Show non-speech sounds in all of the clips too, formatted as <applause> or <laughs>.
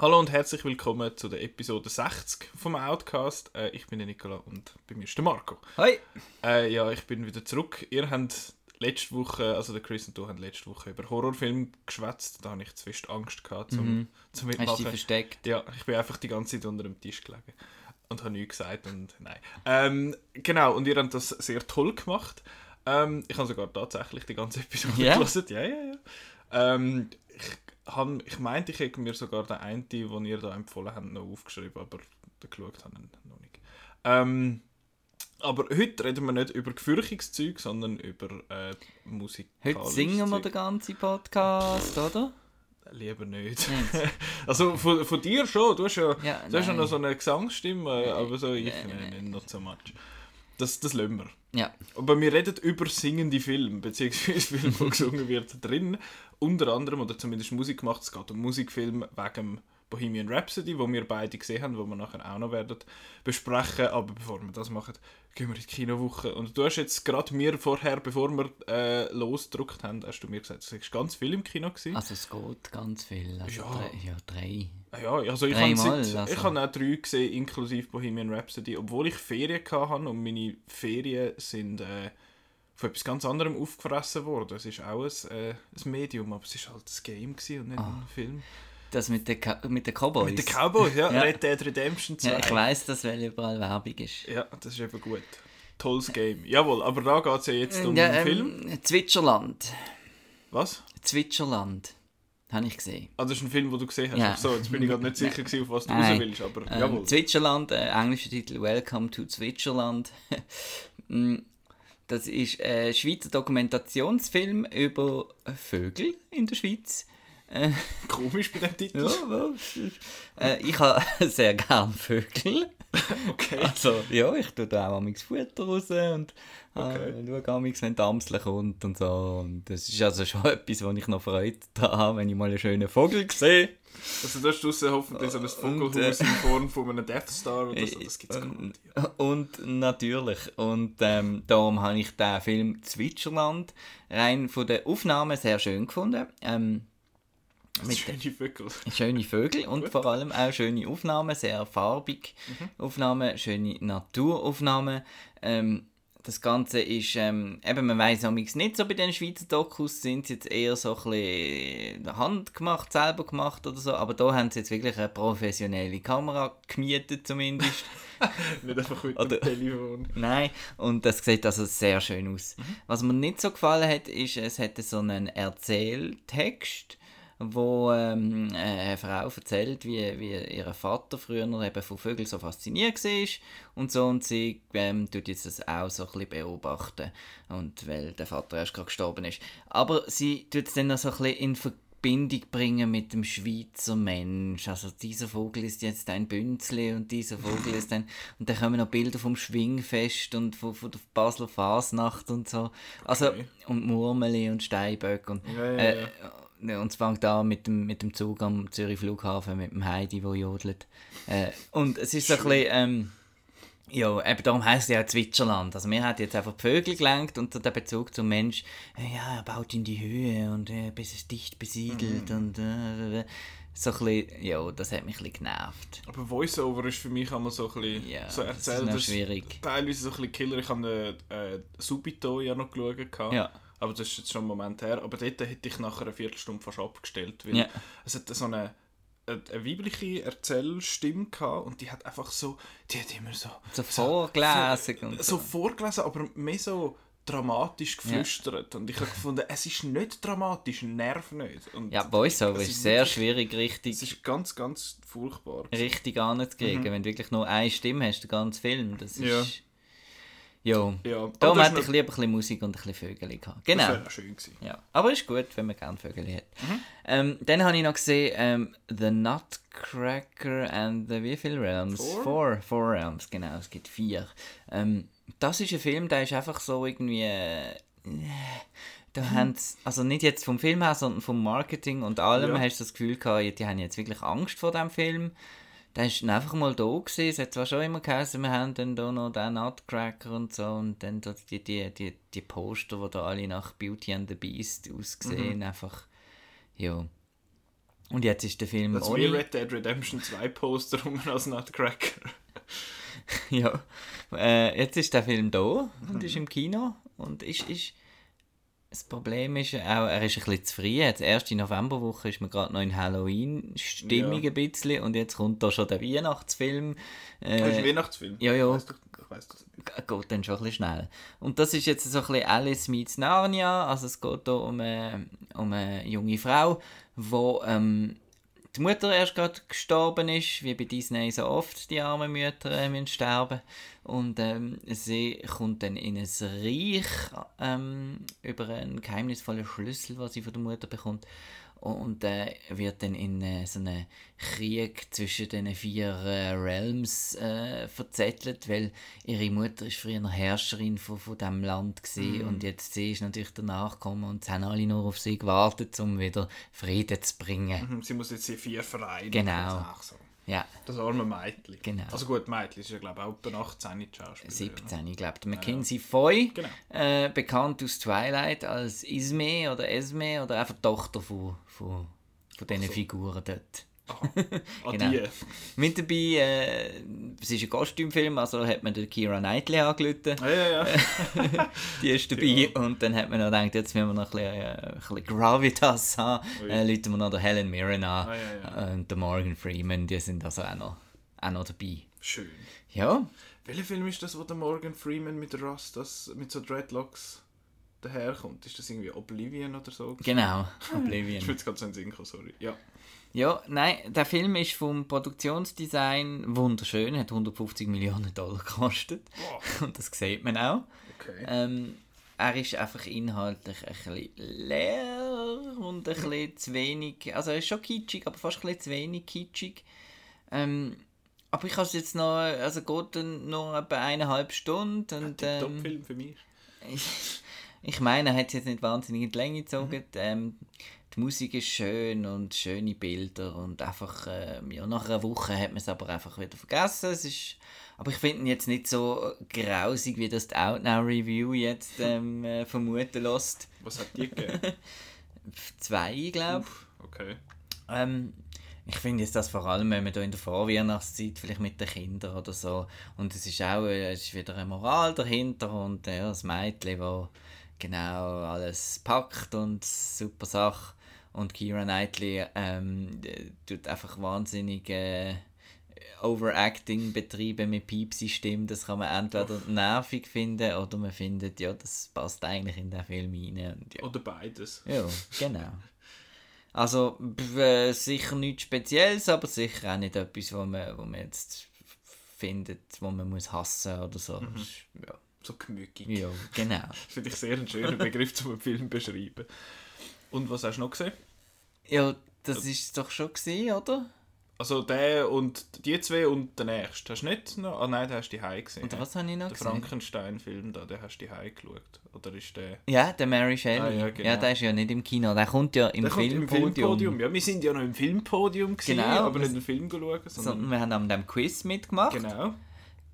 Hallo und herzlich willkommen zu der Episode 60 vom Outcast. Äh, ich bin der Nicola und bei mir ist der Marco. Hi! Äh, ja, ich bin wieder zurück. Ihr habt letzte Woche, also der Chris und du haben letzte Woche über Horrorfilme geschwätzt. Da hatte ich zu fest Angst gehabt, zum, Mhm. zum Hast Mitmachen. du dich versteckt? Ja, ich bin einfach die ganze Zeit unter dem Tisch gelegen und habe nichts gesagt und nein. Ähm, genau, und ihr habt das sehr toll gemacht. Ähm, ich habe sogar tatsächlich die ganze Episode Ja? gelesen. Ja, ja, ja. Ähm, ich, hab, ich meinte, ich hätte mir sogar den einen, den ihr da empfohlen habt, noch aufgeschrieben, aber den geschaut habe ich noch nicht. Ähm, aber heute reden wir nicht über Gefürchtungszeug, sondern über äh, Musik. Heute singen wir den ganzen Podcast, oder? Lieber nicht. Nicht. <laughs> Also von, von dir schon, du hast ja, Ja, du hast ja noch so eine Gesangsstimme, aber so ich Nein, nein, nein, not so much. Das, das lassen wir. Ja. Aber wir reden über singende Filme, beziehungsweise <laughs> Filme, wo <laughs> gesungen wird drin. Unter anderem, oder zumindest Musik gemacht, es geht um Musikfilm wegen Bohemian Rhapsody, wo wir beide gesehen haben, wo wir nachher auch noch werden besprechen. Aber bevor wir das machen, gehen wir in die Kinowoche. Und du hast jetzt gerade mir vorher, bevor wir äh, losgedruckt haben, hast du mir gesagt, du hast ganz viel im Kino gesehen. Also es geht ganz viel. Also Ja. Drei, ja, drei. Ja, also ich habe seit- also. ich habe auch drei gesehen, inklusive Bohemian Rhapsody, obwohl ich Ferien hatte und meine Ferien sind äh, von etwas ganz anderem aufgefressen worden. Es ist auch ein, äh, ein Medium, aber es war halt ein Game und nicht ein Film. Das mit den, Ka mit den Cowboys. Mit den Cowboys, ja, <laughs> Ja. Red Dead Redemption 2. Ja, ich weiss, dass weil überall Werbung ist. Ja, das ist eben gut. Tolles Game. Jawohl, aber da geht es ja jetzt um ja, den ähm, Film. Zwitscherland. Was? Zwitscherland. Habe ich gesehen. Ah, das ist ein Film, den du gesehen hast. Ja. So, jetzt bin ich gerade nicht <laughs> sicher, gewesen, auf was du Nein. raus willst, aber Ähm, jawohl. Zwitscherland, äh, englischer Titel Welcome to Zwitscherland. <laughs> Mm, das ist ein Schweizer Dokumentationsfilm über Vögel in der Schweiz. Äh, <laughs> Komisch bei dem Titel. ja, äh, ich habe <laughs> sehr gern Vögel. Okay. <laughs> Also, ja, ich tue da auch amigs Futter raus und Okay. äh, schaue amigs, wenn die Amsel kommt und so. Und das ist also schon etwas, wo ich noch Freude daran habe, wenn ich mal einen schönen Vogel sehe. Also da ist draussen hoffentlich so ein Vogelhaus äh, in Form von einem Death Star oder so. Das gibt es und, garantiert. und natürlich. Und ähm, darum habe ich den Film Zwitscherland rein von der Aufnahme sehr schön gefunden. Ähm, <laughs> Schöne Vögel. schöne Vögel und vor allem auch schöne Aufnahmen, sehr farbig Aufnahmen, schöne Naturaufnahmen. Ähm, das Ganze ist, ähm, eben, man weiss amigs nicht so bei den Schweizer Dokus, sind sie jetzt eher so ein bisschen handgemacht, selber gemacht oder so, aber da haben sie jetzt wirklich eine professionelle Kamera gemietet zumindest. <laughs> Nicht einfach mit Oder- dem Telefon. Nein, und das sieht also sehr schön aus. Was mir nicht so gefallen hat, ist, es hätte so einen Erzähltext, wo ähm, eine Frau erzählt, wie, wie ihr Vater früher eben von Vögeln so fasziniert war und so und sie ähm, tut jetzt das auch so ein bisschen beobachten und weil der Vater erst gerade gestorben ist. Aber sie tut es dann noch so ein bisschen in Verbindung bringen mit dem Schweizer Mensch. Also dieser Vogel ist jetzt ein Bünzli und dieser Vogel ist ein... Und dann kommen noch Bilder vom Schwingfest und von, von der Basler Fasnacht und so. Also, Okay. und Murmeli und Steinböck und... Ja, ja, äh, ja. ja, und es fängt an mit dem, mit dem Zug am Zürich Flughafen, mit dem Heidi, der jodelt. Äh, und es ist so ein bisschen... Ähm, ja, eben darum heisst es ja Zwitscherland. Also mir hat jetzt einfach die Vögel gelenkt und der Bezug zum Mensch, äh, ja, er baut in die Höhe und äh, bis es dicht besiedelt und äh, so ein bisschen, ja, das hat mich ein bisschen genervt. Aber Voice-Over ist für mich immer so ein bisschen Ja, so das ist erzählt. schwierig. Teilweise so ein bisschen Killer. Ich habe äh, Subito ja noch geschaut. Ja. Aber das ist jetzt schon einen Moment her. Aber dort hätte ich nachher eine Viertelstunde fast abgestellt. Weil Ja. es hat so eine, eine, eine weibliche Erzählstimme gehabt und die hat einfach so, die hat immer so... So vorgelesen so, und so so. vorgelesen, aber mehr so dramatisch geflüstert. Und ich habe gefunden, es ist nicht dramatisch, nerv nicht. Und Ja, Voiceover es ist sehr wirklich- schwierig, Es richtig, ist ganz, ganz furchtbar. richtig anzukriegen, wenn du wirklich nur eine Stimme hast, den ganzen Film. Das ist... Ja. Ja. Ja, Darum das hätte ich lieber ein bisschen Musik und ein bisschen Vögel gehabt. Das Genau. wäre noch schön gewesen. Ja, aber ist gut, wenn man gerne Vögel hat. Ähm, dann habe ich noch gesehen ähm, The Nutcracker and the wie viele Realms? Four? Four, Four Realms, genau, es gibt vier. Ähm, das ist ein Film, der ist einfach so irgendwie... Äh, da haben sie- also nicht jetzt vom Film her, sondern vom Marketing und allem, Ja. hast du das Gefühl gehabt, die haben jetzt wirklich Angst vor dem Film. Der ist dann einfach mal da gewesen. Es hat zwar schon immer geheißen, wir haben dann da noch den Nutcracker und so und dann da die, die, die, die Poster, die da alle nach Beauty and the Beast aussehen, einfach, ja. Und jetzt ist der Film Das ist wie Red Dead Redemption 2 Poster <laughs> als Nutcracker. <laughs> ja. Äh, jetzt ist der Film da und ist im Kino und ist, ist das Problem ist auch, er ist ein bisschen zu früh. Jetzt erste Novemberwoche ist man gerade noch in Halloween-Stimmung Ja. ein bisschen und jetzt kommt da schon der Weihnachtsfilm. Das ist ein Äh, Weihnachtsfilm. ja, ja. Ich weiss, doch- ich weiss das nicht. geht dann schon ein bisschen schnell. Und das ist jetzt so ein bisschen Alice meets Narnia. Also es geht hier um eine, um eine junge Frau, wo ähm, die Mutter erst gerade gestorben ist, wie bei Disney so oft die armen Mütter äh, müssen sterben. Und ähm, sie kommt dann in ein Reich ähm, über einen geheimnisvollen Schlüssel, was sie von der Mutter bekommt. Und äh, wird dann in äh, so einen Krieg zwischen den vier äh, Realms äh, verzettelt, weil ihre Mutter ist früher eine Herrscherin von, von diesem Land gewesen, und jetzt sie ist natürlich danach gekommen und sie haben alle nur auf sie gewartet, um wieder Frieden zu bringen. Mhm, Sie muss jetzt die vier vereinen. Genau. So. Ja, Das arme Mädchen. Genau. Also gut, Mädchen ist ja glaube ich auch etwa 18 die Schauspielerin. 17, ich glaube. Mackenzie Foy, Genau. äh, bekannt aus Twilight als Isme oder Esme oder einfach Tochter von, von, von diesen so. Figuren dort. <laughs> Genau. die. Mit dabei, äh, es ist ein Kostümfilm, also hat man den Kira Knightley angelötet. Ah, ja, ja. <laughs> Die ist dabei und dann hat man noch gedacht, jetzt müssen wir noch ein bisschen, äh, ein bisschen Gravitas haben. Ui. Äh, läuten wir noch den Helen Mirren an Ah, ja, ja. und den Morgan Freeman, die sind also auch noch, auch noch dabei. Schön. Ja, Welcher Film ist das, wo der Morgan Freeman mit Rastas, mit so Dreadlocks daherkommt? Ist das irgendwie Oblivion oder so? genau, <laughs> Ich Oblivion. will jetzt gerade so in den Sinn kommen, sorry. Ja. Ja, nein, der Film ist vom Produktionsdesign wunderschön, hat 150 Millionen Dollar gekostet Boah, und das sieht man auch. okay. Ähm, er ist einfach inhaltlich ein bisschen leer und ein bisschen zu wenig. Also er ist schon kitschig, aber fast ein bisschen zu wenig kitschig. Ähm, aber ich habe es jetzt noch, also geht dann noch etwa eineinhalb Stunden und Der ähm, Top-Film für mich. <laughs> ich, ich meine, er hat es jetzt nicht wahnsinnig in die Länge gezogen. Ähm, die Musik ist schön und schöne Bilder und einfach, ähm, ja, nach einer Woche hat man es aber einfach wieder vergessen. Es ist, aber ich finde ihn jetzt nicht so grausig, wie das die Outnow Review jetzt <laughs> ähm, äh, vermuten lässt. Was hat die gegeben? <laughs> Zwei, glaube Uff, okay. ähm, ich finde jetzt das vor allem, wenn man da in der Vorweihnachtszeit vielleicht mit den Kindern oder so und es ist auch äh, es ist wieder eine Moral dahinter und äh, ja, das Mädchen, wo genau alles packt und super Sache und Kira Knightley ähm, tut einfach wahnsinnig äh, Overacting betreiben mit Piepsi-Stimme. Das kann man entweder nervig finden oder man findet, ja, das passt eigentlich in den Film rein. Und ja. Oder beides. Ja, genau. Also äh, sicher nichts Spezielles, aber sicher auch nicht etwas, wo man, wo man jetzt findet, wo man muss hassen oder so. Ist- Ja, So gemütlich. ja genau. Das <laughs> finde ich sehr einen schönen Begriff, um einen Film beschreiben. Und was hast du noch gesehen? Ja, das ist doch schon gesehen, oder? Also der und die zwei und der nächste. Hast du nicht noch? Ah nein, den hast du die gesehen. Und was habe ich noch Der gesehen? Frankenstein-Film da, den hast du die geschaut. Oder ist der... Ja, der Mary Shelley. Ah, ja, ja, genau. der ist ja nicht im Kino, der kommt ja im Der kommt im Filmpodium. Filmpodium. Ja, wir sind ja noch im Filmpodium gewesen, Genau, aber nicht den Film geschaut, sondern... Sondern wir haben an dem Quiz mitgemacht. Genau.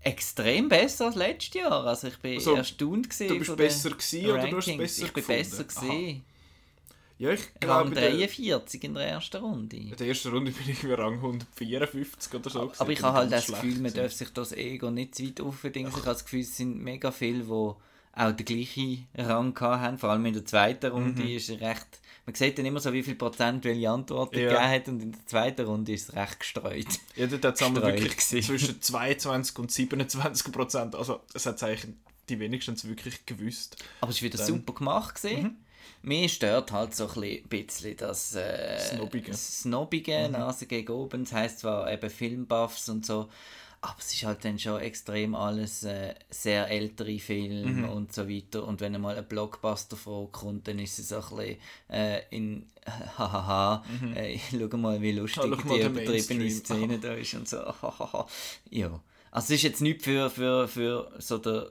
Extrem besser als letztes Jahr. Also ich bin Also, erstaunt gewesen Du bist besser gewesen oder du hast besser Ich bin gefunden? besser Aha. gesehen. Ja, ich Rang glaube, der, 43 in der ersten Runde. in der ersten Runde bin ich wie Rang 154 oder so. Aber gewesen. ich habe halt das Gefühl, man gewesen. darf sich das Ego nicht zu weit aufdingen. Ich habe das Gefühl, es sind mega viele, die auch den gleichen Rang haben. Vor allem in der zweiten Runde Mhm. ist es recht... Man sieht dann immer so, wie viel Prozent welche Antworten Ja. gegeben hat und in der zweiten Runde ist es recht gestreut. Ja, dort hat es wirklich gewesen. zwischen <laughs> 22 und 27 Prozent. Also, das hat eigentlich die wenigstens wirklich gewusst. Aber es war wieder Dann- super gemacht. Gewesen. Mir stört halt so ein bisschen das äh, Snobige. das Snobige, Nase gegen oben. Das heisst zwar eben Filmbuffs und so, aber es ist halt dann schon extrem alles äh, sehr ältere Filme und so weiter. Und wenn einmal ein Blockbuster vorkommt, dann ist es ein bisschen äh, in <laughs> hahaha, äh, schau mal, wie lustig Ah, schau mal die übertriebene. Szene da ist und so. <laughs> ja. Also es ist jetzt nicht für, für, für so der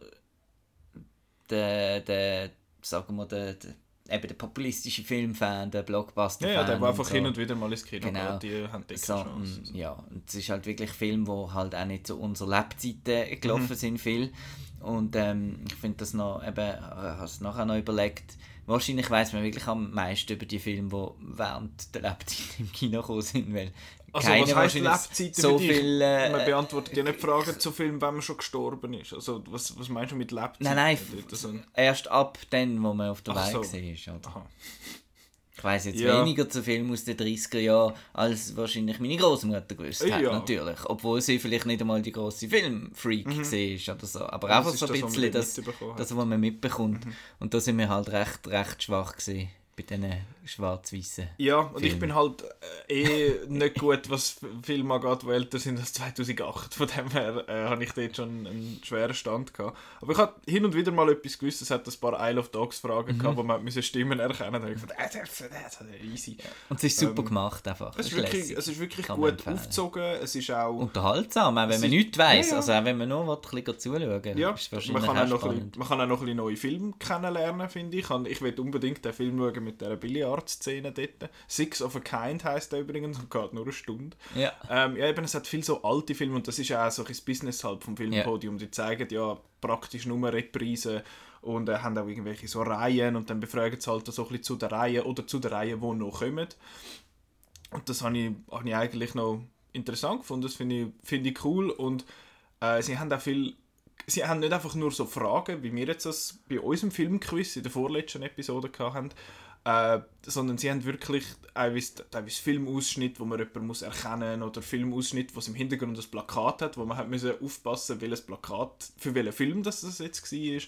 der, der sagen wir, der, der, eben der populistische Filmfan, der Blockbuster-Fan. Ja, ja, der war einfach so. hin und wieder mal ins Kino. Genau. Die haben die so, keine Chance. mm, ja, und es ist halt wirklich Film, wo halt auch nicht zu unserer Lebzeiten gelaufen Mhm. sind viel. Und ähm, ich finde das noch, eben, ich habe es nachher noch überlegt, wahrscheinlich weiß man wirklich am meisten über die Filme, die während der Lebzeit im Kino gekommen sind, weil Also keine was heisst Lebzeiten so für dich? viel... Äh, Man beantwortet ja nicht Fragen zu Filmen, wenn man schon gestorben ist. Also was, was meinst du mit Lebzeiten? Nein, nein, Also, erst ab dann, wo man auf der Weg so. war. Oder? aha. Ich weiß jetzt Ja. weniger zu Filmen aus den 30er Jahren, als wahrscheinlich meine Großmutter gewusst hat, Ja. natürlich. Obwohl sie vielleicht nicht einmal die grosse Filmfreak war oder so. Aber einfach ist so ein das, bisschen das, das, was man mitbekommt. Und da sind wir halt recht, recht schwach gewesen bei diesen schwarz-weißen. Ja, und ich Film. bin halt äh, eh nicht gut, was Filme angeht, die älter sind als 2008. Von dem her äh, habe ich dort schon einen schweren Stand gehabt. Aber ich habe hin und wieder mal etwas gewusst. Es hat ein paar Isle of Dogs Fragen Mhm. gehabt, wo man müssen Stimmen erkennen musste. Da habe ich gedacht, äh, das, das, das ist easy. Und es ist super Ähm, gemacht einfach. Es ist wirklich, es ist wirklich Kann gut aufgezogen. Es ist auch... Unterhaltsam, auch wenn man nichts weiss. Ja, ja. Also auch wenn man nur will, ein bisschen zuschauen Ja, ist es man kann, auch noch ein bisschen, man kann auch noch ein bisschen neue Filme kennenlernen, finde ich. Und Ich will unbedingt den Film schauen mit dieser Billiard-Szene dort. Six of a Kind heisst der übrigens und geht nur eine Stunde. Ja. Ähm, ja, eben, es hat viele so alte Filme und das ist ja auch so ein Business halt vom Filmpodium. Die zeigen ja praktisch nur Reprisen und äh, haben auch irgendwelche so Reihen und dann befragen sie halt so ein bisschen zu der Reihe oder zu der Reihe, die noch kommen. Und das habe ich, habe ich eigentlich noch interessant gefunden. Das finde ich, finde ich cool und äh, sie haben auch viel sie haben nicht einfach nur so Fragen, wie wir jetzt das bei unserem Filmquiz in der vorletzten Episode hatten, äh, sondern sie haben wirklich teilweise, teilweise Filmausschnitt, wo man jemanden muss erkennen oder Filmausschnitt, was im Hintergrund das Plakat hat, wo man hat müssen aufpassen, welches Plakat für welchen Film das, das jetzt war.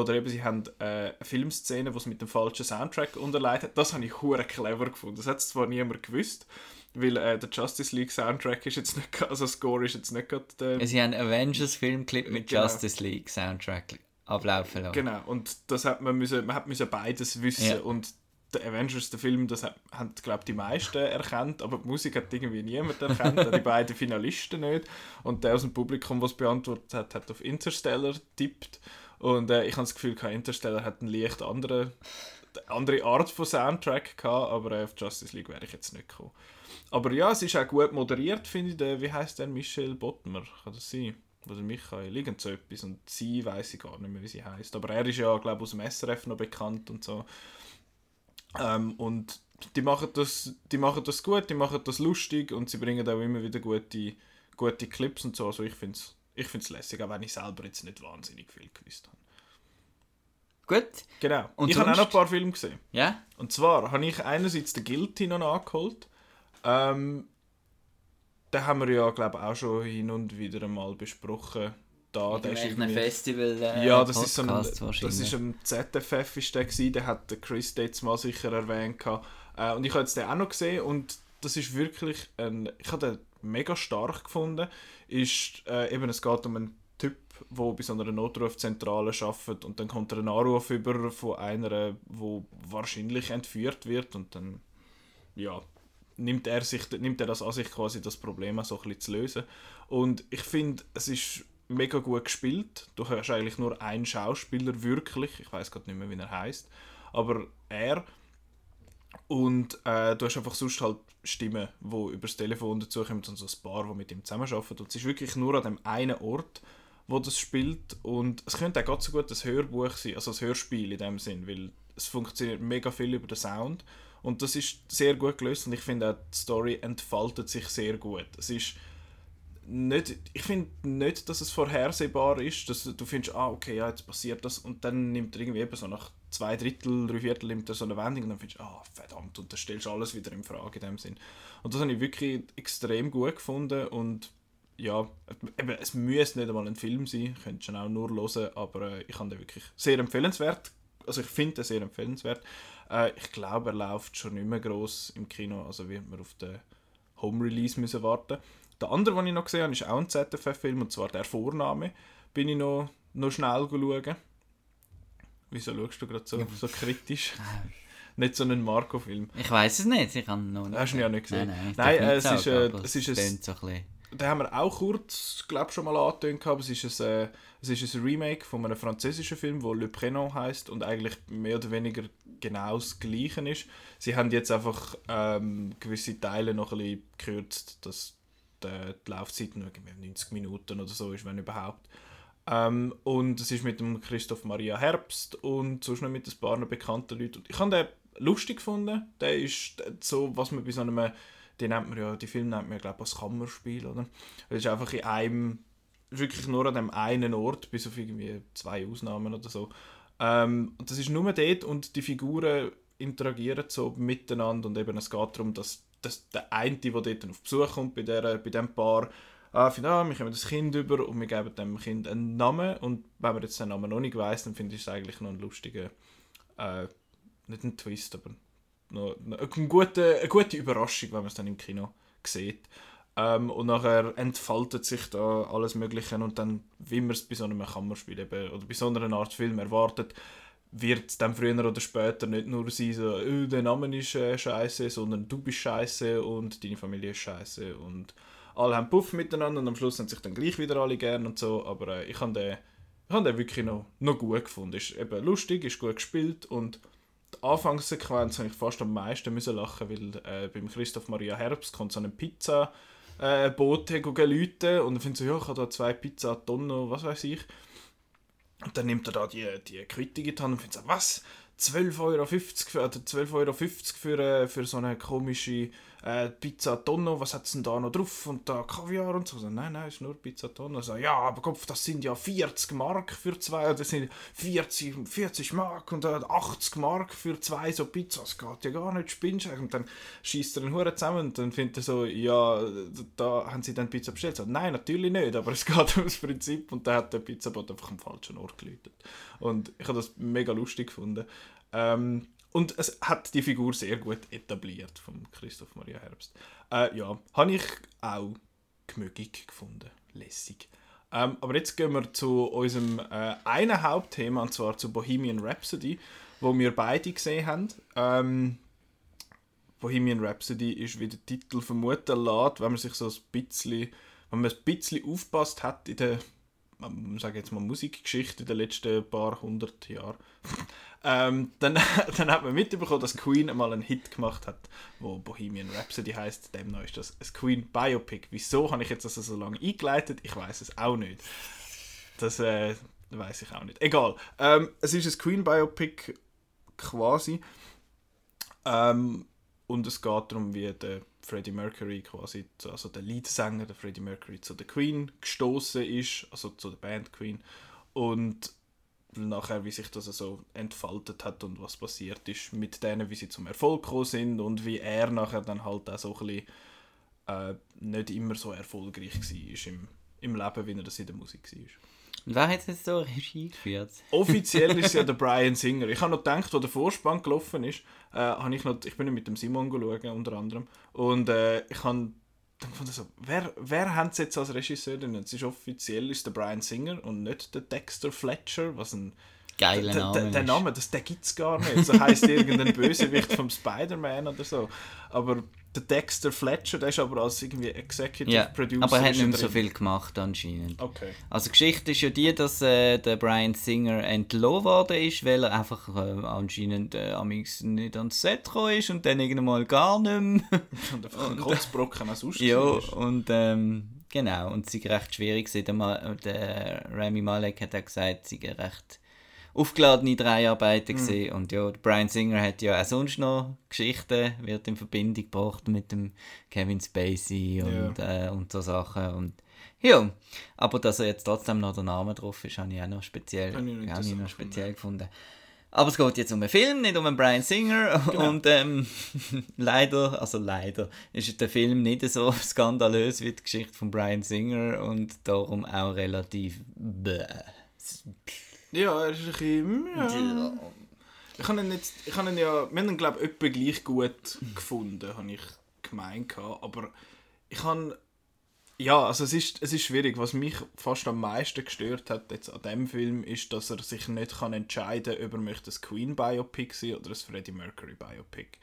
Oder eben, sie haben äh, eine Filmszene, die es mit dem falschen Soundtrack unterlegt hat. Das habe ich hure clever gefunden. Das hat zwar niemand gewusst, weil äh, der Justice League Soundtrack ist jetzt nicht, also Score ist jetzt nicht gerade der Sie haben einen Avengers-Filmclip mit Genau. Justice League Soundtrack ablaufen lassen. Genau, und das hat man müssen, man hat müssen beides wissen Ja. und der Avengers, der Film, das hat, haben, glaube die meisten erkannt, aber die Musik hat irgendwie niemand erkannt, die <laughs> beiden Finalisten nicht. Und der aus dem Publikum, was beantwortet hat, hat auf Interstellar tippt. Und äh, ich habe das Gefühl, gehabt, Interstellar hat eine leicht andere, andere Art von Soundtrack gehabt, aber äh, auf Justice League wäre ich jetzt nicht gekommen. Aber ja, es ist auch gut moderiert, finde ich. Der, wie heißt der? Michel Bottmer, kann das sein? Oder Michael, irgend so etwas. Und sie weiß ich gar nicht mehr, wie sie heißt. Aber er ist ja, glaube ich, aus dem SRF noch bekannt und so. Ähm, und die machen, das, die machen das gut, die machen das lustig und sie bringen auch immer wieder gute, gute Clips und so. Also ich finde es ich find's lässig, auch wenn ich selber jetzt nicht wahnsinnig viel gewusst habe. Gut, Genau. Und ich habe auch noch ein paar Filme gesehen. ja. Und zwar habe ich einerseits den Guilty noch nachgeholt. Ähm, den haben wir ja, glaube ich, auch schon hin und wieder einmal besprochen. Da, der ist ein irgendwie- Festival äh, ja, das ist so ein, Podcast das ist ein ZFF ist der gewesen, der hat der Chris jetzt mal sicher erwähnt. Äh, und ich habe jetzt den auch noch gesehen und das ist wirklich ein, ich habe den mega stark gefunden. Ist äh, eben es geht um einen Typ, der bei so einer Notrufzentrale arbeitet und dann kommt er einen Anruf über von einer, wo wahrscheinlich entführt wird und dann ja nimmt er sich nimmt er das an sich quasi das Problem so ein bisschen zu lösen und ich finde es ist mega gut gespielt. Du hast eigentlich nur einen Schauspieler wirklich. Ich weiß gerade nicht mehr wie er heißt aber er. Und äh, du hast einfach sonst halt Stimmen die übers Telefon dazukommen und so ein paar die mit ihm zusammenarbeiten. Und es ist wirklich nur an dem einen Ort wo das spielt. Und es könnte auch ganz so gut ein Hörbuch sein, also ein Hörspiel in dem Sinn, weil es funktioniert mega viel über den Sound. Und das ist sehr gut gelöst und ich finde auch die Story entfaltet sich sehr gut. Es ist nicht, ich finde nicht, dass es vorhersehbar ist, dass du findest, ah okay, ja, jetzt passiert das und dann nimmt er irgendwie eben so nach zwei Drittel, drei Viertel nimmt er so eine Wendung und dann findest du, ah verdammt und dann stellst du alles wieder in Frage in dem Sinn. Und das habe ich wirklich extrem gut gefunden und ja, eben, es müsste nicht einmal ein Film sein, könnt schon auch nur hören, aber äh, ich fand den wirklich sehr empfehlenswert. Also ich finde den sehr empfehlenswert. Äh, ich glaube, er läuft schon nicht mehr gross im Kino, also wird man auf den Home-Release müssen warten. Der andere, den ich noch gesehen habe, ist auch ein ZFF-Film, und zwar «Der Vorname». Bin ich noch, noch schnell schauen. Wieso schaust du gerade so, so kritisch? <laughs> nicht so einen Marco-Film. Ich weiß es nicht, ich habe noch nicht. Hast du ihn ja nicht gesehen? Nein, nein, Nein, es ist, äh, aber es ist ein- so ein. Den haben wir auch kurz, glaube schon mal angetönt gehabt. Es ist ein, äh, es ist ein Remake von einem französischen Film, wo Le Prénom heißt und eigentlich mehr oder weniger genau das Gleiche ist. Sie haben jetzt einfach ähm, gewisse Teile noch ein bisschen gekürzt, dass die, die Laufzeit nur irgendwie 90 Minuten oder so ist, wenn überhaupt. Ähm, und es ist mit dem Christoph Maria Herbst und sonst noch mit ein paar bekannten Leuten. Ich habe den lustig gefunden. Der ist so, was man bei so einem, die nennt man ja, die Film nennt man glaube ich als Kammerspiel, oder? Es ist einfach in einem, wirklich nur an dem einen Ort, bis auf irgendwie zwei Ausnahmen oder so. Ähm, und das ist nur dort und die Figuren interagieren so miteinander und eben es geht darum, dass, dass der eine, der dort auf Besuch kommt, bei, der, bei dem Paar, ah, finde, ah, wir kommen das Kind über und wir geben dem Kind einen Namen und wenn man jetzt den Namen noch nicht weiss, dann finde ich es eigentlich noch ein lustiger, äh, nicht ein Twist, aber noch, noch eine, gute, eine gute Überraschung, wenn man es dann im Kino sieht. Ähm, und nachher entfaltet sich da alles Mögliche und dann, wie man es bei so einem Kammerspiel eben, oder bei so einer Art Film erwartet, wird es dann früher oder später nicht nur sein, so, oh, der Name ist äh, scheiße, sondern du bist scheiße und deine Familie ist scheiße und alle haben Puff miteinander und am Schluss haben sich dann gleich wieder alle gern und so, aber äh, ich habe den, hab den wirklich noch, noch gut gefunden. Ist eben lustig, ist gut gespielt und die Anfangssequenz habe ich fast am meisten müssen lachen, weil äh, beim Christoph Maria Herbst kommt so eine Pizza äh, Bote Leute und dann findet so, ja, ich habe da zwei Pizza Tonno, was weiß ich. Und dann nimmt er da die, die Quittung in und findet was? 12,50 Euro für, 12 Euro für, äh, für so eine komische äh, Pizza Tonno, was hat es denn da noch drauf? Und da Kaviar und so. so nein, nein, ist nur Pizza Tonno. So, ja, aber Kopf, das sind ja 40 Mark für zwei, das sind 40, 40 Mark und äh, 80 Mark für zwei so Pizzas. Das geht ja gar nicht, spinnst Und dann schießt er den Huren zusammen und dann findet er so, ja, da haben sie dann Pizza bestellt. So, nein, natürlich nicht, aber es <laughs> geht ums Prinzip und dann hat der Pizzabot einfach am falschen Ort geläutet. Und ich habe das mega lustig gefunden. Ähm, und es hat die Figur sehr gut etabliert von Christoph Maria Herbst. Äh, ja, habe ich auch gemögig gefunden. Lässig. Ähm, aber jetzt gehen wir zu unserem äh, einen Hauptthema, und zwar zu Bohemian Rhapsody, wo wir beide gesehen haben. Ähm, Bohemian Rhapsody ist, wie der Titel vermuten lässt, wenn man sich so ein bisschen, wenn man ein bisschen aufpasst hat in der, sage jetzt mal Musikgeschichte den letzten paar hundert Jahren, <laughs> ähm, dann, <laughs> dann hat man mitbekommen, dass Queen einmal einen Hit gemacht hat, wo Bohemian Rhapsody heißt. Demnach ist das ein Queen Biopic. Wieso habe ich jetzt das so lange eingeleitet? Ich weiß es auch nicht. Das äh, weiß ich auch nicht. Egal. Ähm, es ist ein Queen Biopic quasi. Ähm, und es geht darum, wie der Freddie Mercury quasi, also der Leadsänger, der Freddie Mercury, zu der Queen gestoßen ist, also zu der Band Queen. Und nachher, wie sich das so entfaltet hat und was passiert ist mit denen, wie sie zum Erfolg gekommen sind und wie er nachher dann halt auch so ein bisschen äh, nicht immer so erfolgreich war im, im Leben, wie er das in der Musik war. Und wer hat jetzt so Regie geführt? Offiziell ist es ja <laughs> der Brian Singer. Ich habe noch gedacht, wo der Vorspann gelaufen ist, äh, habe ich noch, ich bin mit dem Simon schauen, unter anderem, und äh, ich habe dann fand ich so, wer, wer hat es jetzt als Regisseur denn? Es ist offiziell ist der Brian Singer und nicht der Dexter Fletcher, was ein geiler Name Der Name, das, der gibt es gar nicht. So heisst irgendein <laughs> Bösewicht vom Spider-Man oder so. Aber der Dexter Fletcher, der ist aber als irgendwie Executive ja, Producer. Aber er hat nicht mehr so viel gemacht anscheinend. Okay. Also die Geschichte ist ja die, dass äh, der Brian Singer entlohnt worden ist, weil er einfach äh, anscheinend äh, nicht ans Set gekommen ist und dann irgendwann mal gar nicht mehr. <laughs> und einfach ein Kotzbrocken als sonst <laughs> Ja, und ähm, genau, und ist recht schwierig. Der, der Rami Malek hat auch gesagt, es sei recht aufgeladene Dreharbeiten mhm. gesehen und ja, Brian Singer hat ja auch sonst noch Geschichten, wird in Verbindung gebracht mit dem Kevin Spacey und, ja. äh, und so Sachen und ja, aber dass er jetzt trotzdem noch der Name drauf ist, habe ich auch noch speziell, habe ich noch speziell gefunden. Aber es geht jetzt um einen Film, nicht um einen Brian Singer. Genau. Und ähm, <laughs> leider, also leider, ist der Film nicht so <laughs> skandalös wie die Geschichte von Brian Singer und darum auch relativ bäh. Ja, er ist ein bisschen... Ja. Ich habe ihn, jetzt, ich habe ihn ja... Wir haben ihn, glaube ich, etwa gleich gut gefunden, habe ich gemeint. Aber ich habe... Ja, also es ist, es ist schwierig. Was mich fast am meisten gestört hat jetzt an dem Film, ist, dass er sich nicht kann entscheiden kann, ob er möchte ein Queen-Biopic sein oder ein Freddie Mercury-Biopic.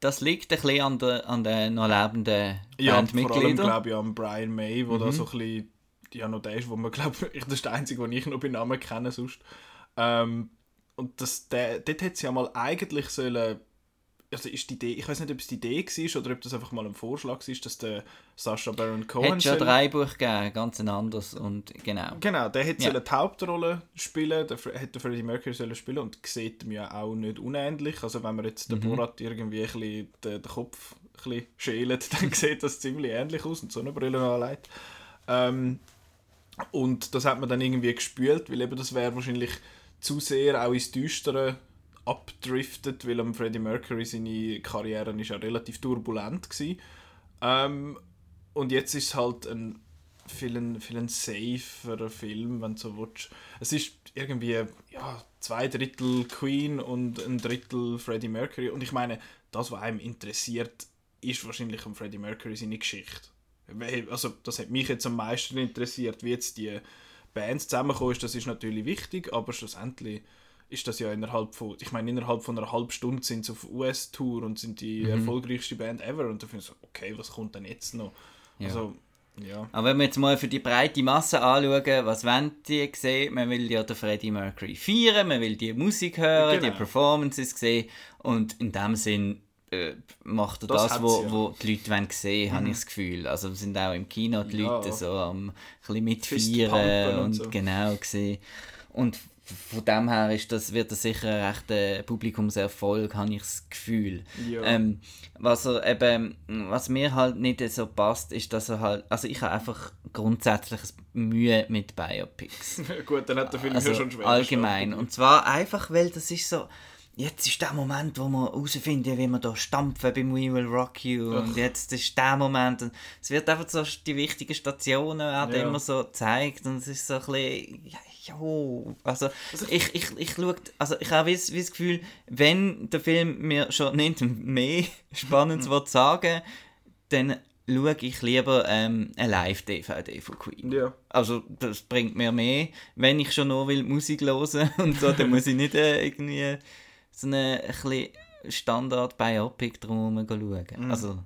Das liegt ein bisschen an den, an den noch lebenden ja, Bandmitgliedern. Ja, vor allem glaube ich an Brian May, wo mhm. da so ein bisschen ja noch der ist, wo man <laughs> glaube ich, das ist der einzige, den ich noch bei Namen kenne sonst. Ähm, und das, der, dort hätte sie ja mal eigentlich sollen also ist die Idee, ich weiß nicht, ob es die Idee war oder ob das einfach mal ein Vorschlag war, dass der Sacha Baron Cohen... Hat schon drei Buch gegeben, ganz ein anderes und genau. Genau, der hätte ja. die Hauptrolle spielen, der hätte Freddie Mercury sollen spielen und sieht mir ja auch nicht unähnlich. Also wenn man jetzt den mhm. Borat irgendwie ein bisschen den, den Kopf ein bisschen schält, <laughs> dann sieht das ziemlich ähnlich aus und so eine Brille anlegt. Ähm, und das hat man dann irgendwie gespült, weil eben das wäre wahrscheinlich zu sehr auch ins Düstere abdriftet, weil am Freddie Mercury seine Karriere ist ja relativ turbulent war. Ähm, und jetzt ist es halt ein viel ein, viel ein saferer Film, wenn du so willst. Es ist irgendwie ja, zwei Drittel Queen und ein Drittel Freddie Mercury. Und ich meine, das, was einem interessiert, ist wahrscheinlich um Freddie Mercury seine Geschichte. Also, das hat mich jetzt am meisten interessiert, wie jetzt die Bands zusammenkommen ist, das ist natürlich wichtig, aber schlussendlich ist das ja innerhalb von, ich meine, innerhalb von einer halben Stunde sind sie auf US-Tour und sind die mhm. erfolgreichste Band ever und da finde ich so, okay, was kommt denn jetzt noch? Ja. Also, ja. Aber wenn wir jetzt mal für die breite Masse anschauen, was wollen die sehen? Man will ja den Freddie Mercury feiern, man will die Musik hören, genau. die Performances sehen und in dem Sinn macht er das, das wo, ja. wo die Leute wollen sehen, mhm. habe ich das Gefühl. Also sind auch im Kino die ja. Leute so am ein mitfeiern und, und so. genau gesehen. Und von dem her ist das, wird das sicher ein rechter Publikumserfolg, habe ich das Gefühl. Ja. Ähm, was, er eben, was mir halt nicht so passt, ist, dass er halt, also ich habe einfach grundsätzlich Mühe mit Biopics. <laughs> Gut, dann hat der Film also ja schon schwer. Allgemein. Und zwar einfach, weil das ist so, jetzt ist der Moment, wo wir herausfinden, wie wir da stampfen beim We Will Rock You. Ach. Und jetzt ist der Moment. Und es wird einfach so, die wichtigen Stationen werden ja. immer so gezeigt. Und es ist so ein bisschen, ja, jo. Also, also ich, ich, ich schaue, also ich habe das, das Gefühl, wenn der Film mir schon nicht mehr <laughs> Spannendes will sagen dann schaue ich lieber ähm, eine Live-DVD von Queen. Ja. Also das bringt mir mehr. Wenn ich schon nur will Musik hören <laughs> und so, dann muss ich nicht äh, irgendwie so eine ein Standard-Biopic drum schauen. Mhm. Also,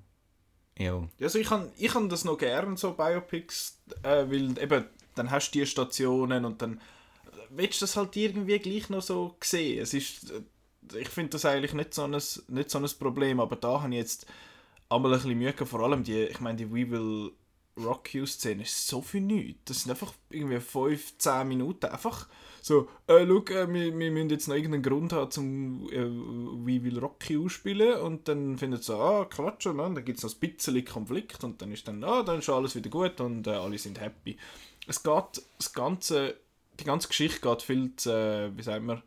ja. Also ich kann, ich das noch gerne, so Biopics, äh, weil eben, dann hast du die Stationen und dann willst du das halt irgendwie gleich noch so sehen. Es ist, äh, ich finde das eigentlich nicht so, ein, nicht so ein Problem, aber da habe ich jetzt einmal ein bisschen Mühe vor allem die, ich meine, die We Will Rock You Szene ist so viel nichts. Das sind einfach irgendwie 5, 10 Minuten einfach so, äh, schau, äh, wir, wir müssen jetzt noch irgendeinen Grund haben, zum äh, We Will Rock You spielen und dann findet so, ah, Quatsch, und dann gibt es noch ein bisschen Konflikt und dann ist dann, ah, dann ist alles wieder gut und äh, alle sind happy. Es geht, das ganze, die ganze Geschichte geht viel zu, äh, wie sagt man,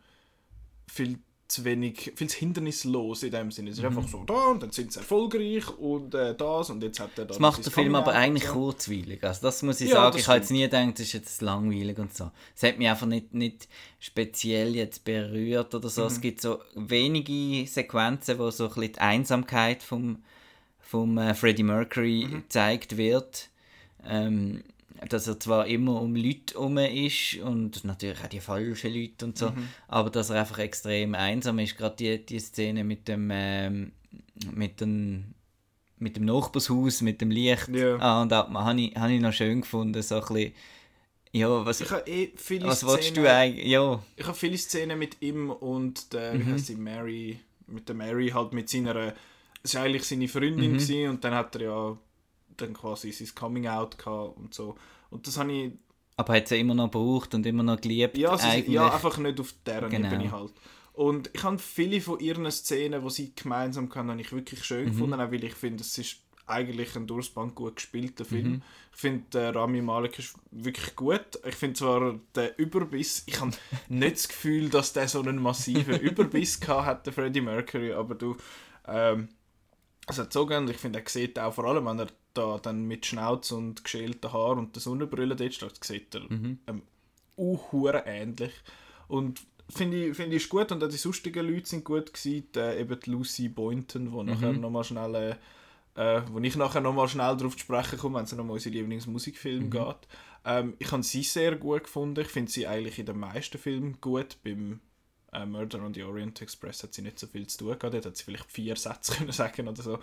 viel zu wenig, viel zu hindernislos in dem Sinne. Es ist mhm. einfach so da und dann sind sie erfolgreich und äh, das und jetzt hat er da. Das macht der Film aber eigentlich so. kurzweilig. Also das muss ich ja, sagen. Ich habe jetzt nie gedacht, das ist jetzt langweilig und so. Es hat mich einfach nicht, nicht speziell jetzt berührt oder so. Mhm. Es gibt so wenige Sequenzen, wo so ein bisschen die Einsamkeit vom, vom äh, Freddie Mercury mhm. gezeigt wird. Ähm, dass er zwar immer um Leute herum ist und natürlich auch die falschen Leute und so, mhm. aber dass er einfach extrem einsam ist. Gerade die, die Szene mit dem, ähm, mit dem, mit dem Nachbarshaus, mit dem Licht ja. ah, und da habe ich, hab ich noch schön gefunden, so ein bisschen, ja, was, ich eh viele was Szenen, du eigentlich, ja. Ich habe viele Szenen mit ihm und der, mhm. wie heißt sie, Mary, mit der Mary halt mit seiner, es war eigentlich seine Freundin mhm. und dann hat er ja dann quasi sein Coming Out gehabt und so. Und das habe ich... Aber hat sie immer noch gebraucht und immer noch geliebt ja, sie, ja, einfach nicht auf deren genau. Ebene halt. Und ich habe viele von ihren Szenen, die sie gemeinsam haben, habe ich wirklich schön mhm. gefunden, auch weil ich finde, es ist eigentlich ein durchspann gut gespielter Film. Mhm. Ich finde, äh, Rami Malek ist wirklich gut. Ich finde zwar der Überbiss, ich habe <laughs> nicht das Gefühl, dass der so einen massiven Überbiss hat, der Freddie Mercury, aber du, ähm, es hat so gern, ich finde, er sieht auch vor allem, wenn er da dann mit Schnauz und geschälten Haar und der Sonnenbrille dort steht, sieht er mhm. ähm, uh, ähnlich. Und finde ich, find ich gut und auch die sonstigen Leute sind gut gewesen. Äh, eben die Lucy Boynton, wo mhm. nachher nochmal schnell äh, äh, wo ich nachher nochmal schnell darauf zu sprechen komme, wenn es nochmal um unseren Lieblingsmusikfilm mhm. geht. Ähm, ich habe sie sehr gut gefunden. Ich finde sie eigentlich in den meisten Filmen gut. Beim äh, Murder on the Orient Express hat sie nicht so viel zu tun gehabt. Dort hat sie vielleicht vier Sätze <laughs> können sagen oder so.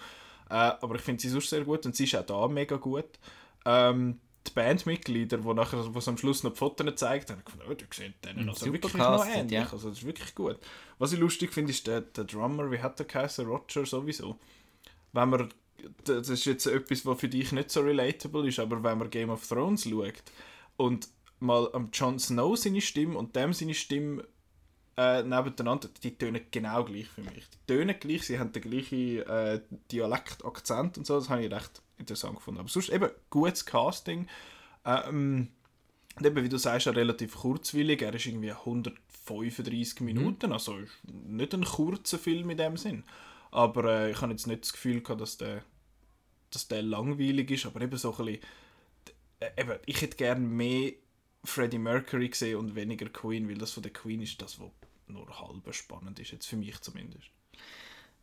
Äh, aber ich finde sie sonst sehr gut und sie ist auch da mega gut. Ähm, die Bandmitglieder, wo nachher, wo es am Schluss noch die Fotos gezeigt haben, gefunden, oh, die sehen denen also wirklich noch ähnlich. ja. Also das ist wirklich gut. Was ich lustig finde, ist der, der Drummer, wie hat der geheißen? Roger sowieso. Wenn man, das ist jetzt etwas, was für dich nicht so relatable ist, aber wenn man Game of Thrones schaut und mal am Jon Snow seine Stimme und dem seine Stimme äh, nebeneinander, die tönen genau gleich für mich. Die tönen gleich, sie haben den gleichen äh, Dialekt, Akzent und so, das habe ich recht interessant gefunden. Aber sonst eben gutes Casting. Ähm, und eben, wie du sagst, auch relativ kurzwillig. Er ist irgendwie 135 Minuten, also ist nicht ein kurzer Film in dem Sinn. Aber äh, ich habe jetzt nicht das Gefühl gehabt, dass der, dass der langweilig ist, aber eben so ein bisschen, äh, eben, ich hätte gerne mehr Freddie Mercury gesehen und weniger Queen, weil das von der Queen ist das, was nur halb spannend ist, jetzt für mich zumindest.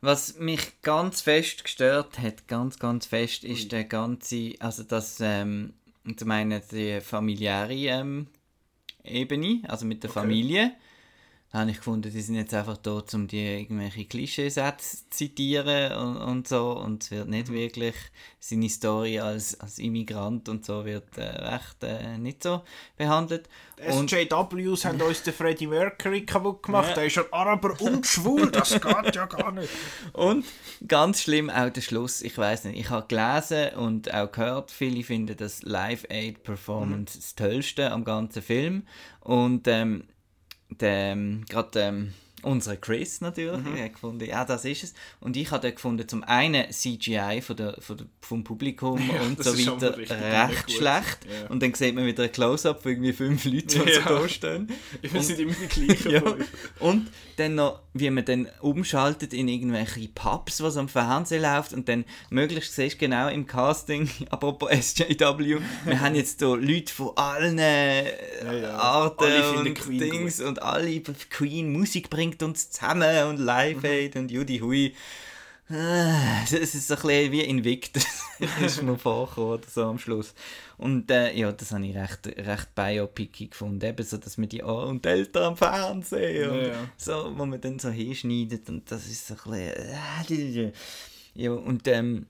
Was mich ganz fest gestört hat, ganz, ganz fest, ist der ganze, also das, ähm, zum einen die familiäre ähm, Ebene, also mit der Okay. Familie. Habe ich gefunden, die sind jetzt einfach da, um die irgendwelche Klischeesätze zu zitieren und, und so. Und es wird Mhm. nicht wirklich, seine Story als, als Immigrant und so wird äh, recht äh, nicht so behandelt. Und SJWs haben <laughs> uns den Freddie Mercury kaputt gemacht, Ja. der ist ein Araber und schwul, das geht ja gar nicht. Und ganz schlimm auch der Schluss. Ich weiß nicht, ich habe gelesen und auch gehört, viele finden das Live Aid Performance das Tollste am ganzen Film. Und ähm, til at gerade ähm, unser Chris natürlich, der hat gefunden, ja, das ist es. Und ich habe gefunden, zum einen CGI von der, von der, vom Publikum <laughs> und das so weiter richtig recht gut. schlecht. Ja. Und dann sieht man wieder ein Close-Up von irgendwie fünf Leuten, die Ja. so da stehen. <laughs> Wir sind immer die gleichen. <laughs> Ja. Und dann noch, wie man dann umschaltet in irgendwelche Pubs, was am Fernsehen läuft und dann möglichst siehst du genau im Casting, apropos SJW, wir haben jetzt so Leute von allen äh, ja. Arten und Dings und alle Queen Musik bringt uns zusammen und Live Mhm. Aid und Judy Hui. Ah, Es ist so ein bisschen wie Invictus, <laughs> ist mir vorgekommen oder so am Schluss. Und äh, ja, das habe ich recht, recht biopicky gefunden, eben so, dass man die oh, und Eltern am Fernsehen und Ja, ja. so, wo man dann so hinschneidet und das ist so ein bisschen... Äh, ja, und ähm,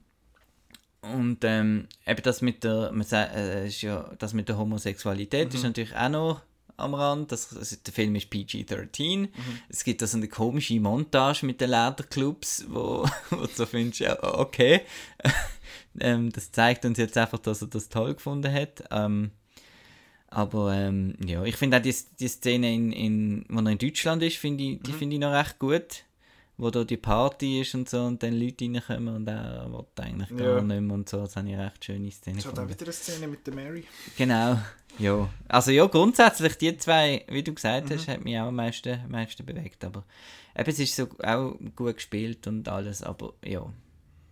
und ähm, eben das mit der, man sagt, äh, ist ja, das mit der Homosexualität ist natürlich auch noch am Rand. Das, also der Film ist PG-13. Es gibt da so eine komische Montage mit den Lederclubs, wo, <laughs> wo du so findest, ja, okay. <laughs> ähm, das zeigt uns jetzt einfach, dass er das toll gefunden hat. Ähm, aber ähm, ja, ich finde auch die, die Szene, in, in, wo er in Deutschland ist, finde ich, die finde ich noch recht gut. Wo da die Party ist und so und dann Leute reinkommen und er will eigentlich gar Ja. nicht mehr und so. Das habe ich eine recht schöne Szene hat auch gefunden. wieder eine Szene mit der Mary. Genau, ja. Also ja, grundsätzlich die zwei, wie du gesagt hast, hat mich auch am meisten, am meisten bewegt. Aber eben, es ist so auch gut gespielt und alles, aber ja.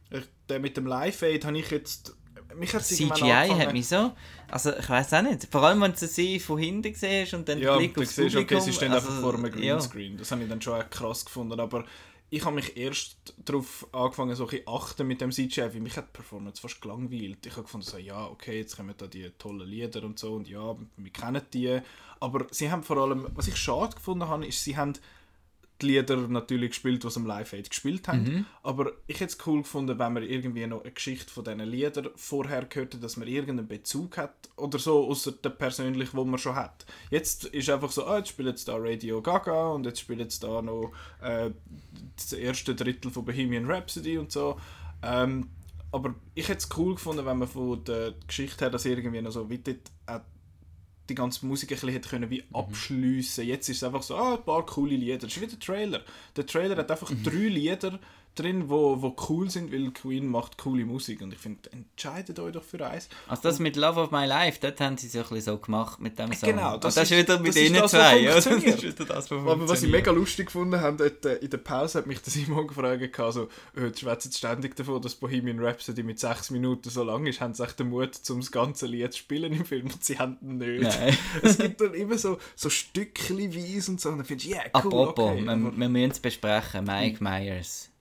Ich, der mit dem Live-Aid habe ich jetzt... Mich hat's irgendwann CGI angefangen- hat mich so, also ich weiß auch nicht, vor allem wenn du sie von hinten siehst und dann Ja, den Blick du aufs siehst, okay, Publikum. sie stehen also, einfach vor einem ja. Greenscreen. Das habe ich dann schon krass gefunden. Aber ich habe mich erst darauf angefangen, so ein bisschen achten mit dem CGI, weil mich hat die Performance fast gelangweilt. Ich habe gefunden, so, ja, okay, jetzt kommen da die tollen Lieder und so und ja, wir kennen die. Aber sie haben vor allem, was ich schade gefunden habe, ist, sie haben die Lieder natürlich gespielt, die sie am Live-Aid gespielt haben. Mhm. Aber ich hätte es cool gefunden, wenn man irgendwie noch eine Geschichte von diesen Liedern vorher gehört hat, dass man irgendeinen Bezug hat oder so, außer der persönlich, wo man schon hat. Jetzt ist einfach so, ah, jetzt spielt jetzt da Radio Gaga und jetzt spielt jetzt da noch äh, das erste Drittel von Bohemian Rhapsody und so. Ähm, aber ich hätte es cool gefunden, wenn man von der Geschichte her das irgendwie noch so wie dort auch die ganze Musik ein bisschen hätte können wie abschliessen. Jetzt ist es einfach so, ah, ein paar coole Lieder. Das ist wie der Trailer. Der Trailer hat einfach drei Lieder drin, wo, wo cool sind, weil Queen macht coole Musik. Und ich finde, entscheidet euch doch für eins. Also das mit Love of My Life, dort haben sie es ja ein bisschen so gemacht mit dem Song. Genau, Und das das, ist wieder mit ihnen das, was zwei. oder? <laughs> Das ist wieder das, was Aber was ich mega lustig gefunden habe, dort, äh, in der Pause hat mich der Simon gefragt, also, äh, schwätzen jetzt ständig davon, dass Bohemian Rhapsody mit sechs Minuten so lang ist. Haben sie echt den Mut, um das ganze Lied zu spielen im Film? Und sie haben ihn nicht. Nein. <laughs> Es gibt dann immer so, so Stückchenweise und so. Und dann findest du, ja, yeah, cool, Apropos, okay. wir, wir müssen es besprechen. Mike Myers.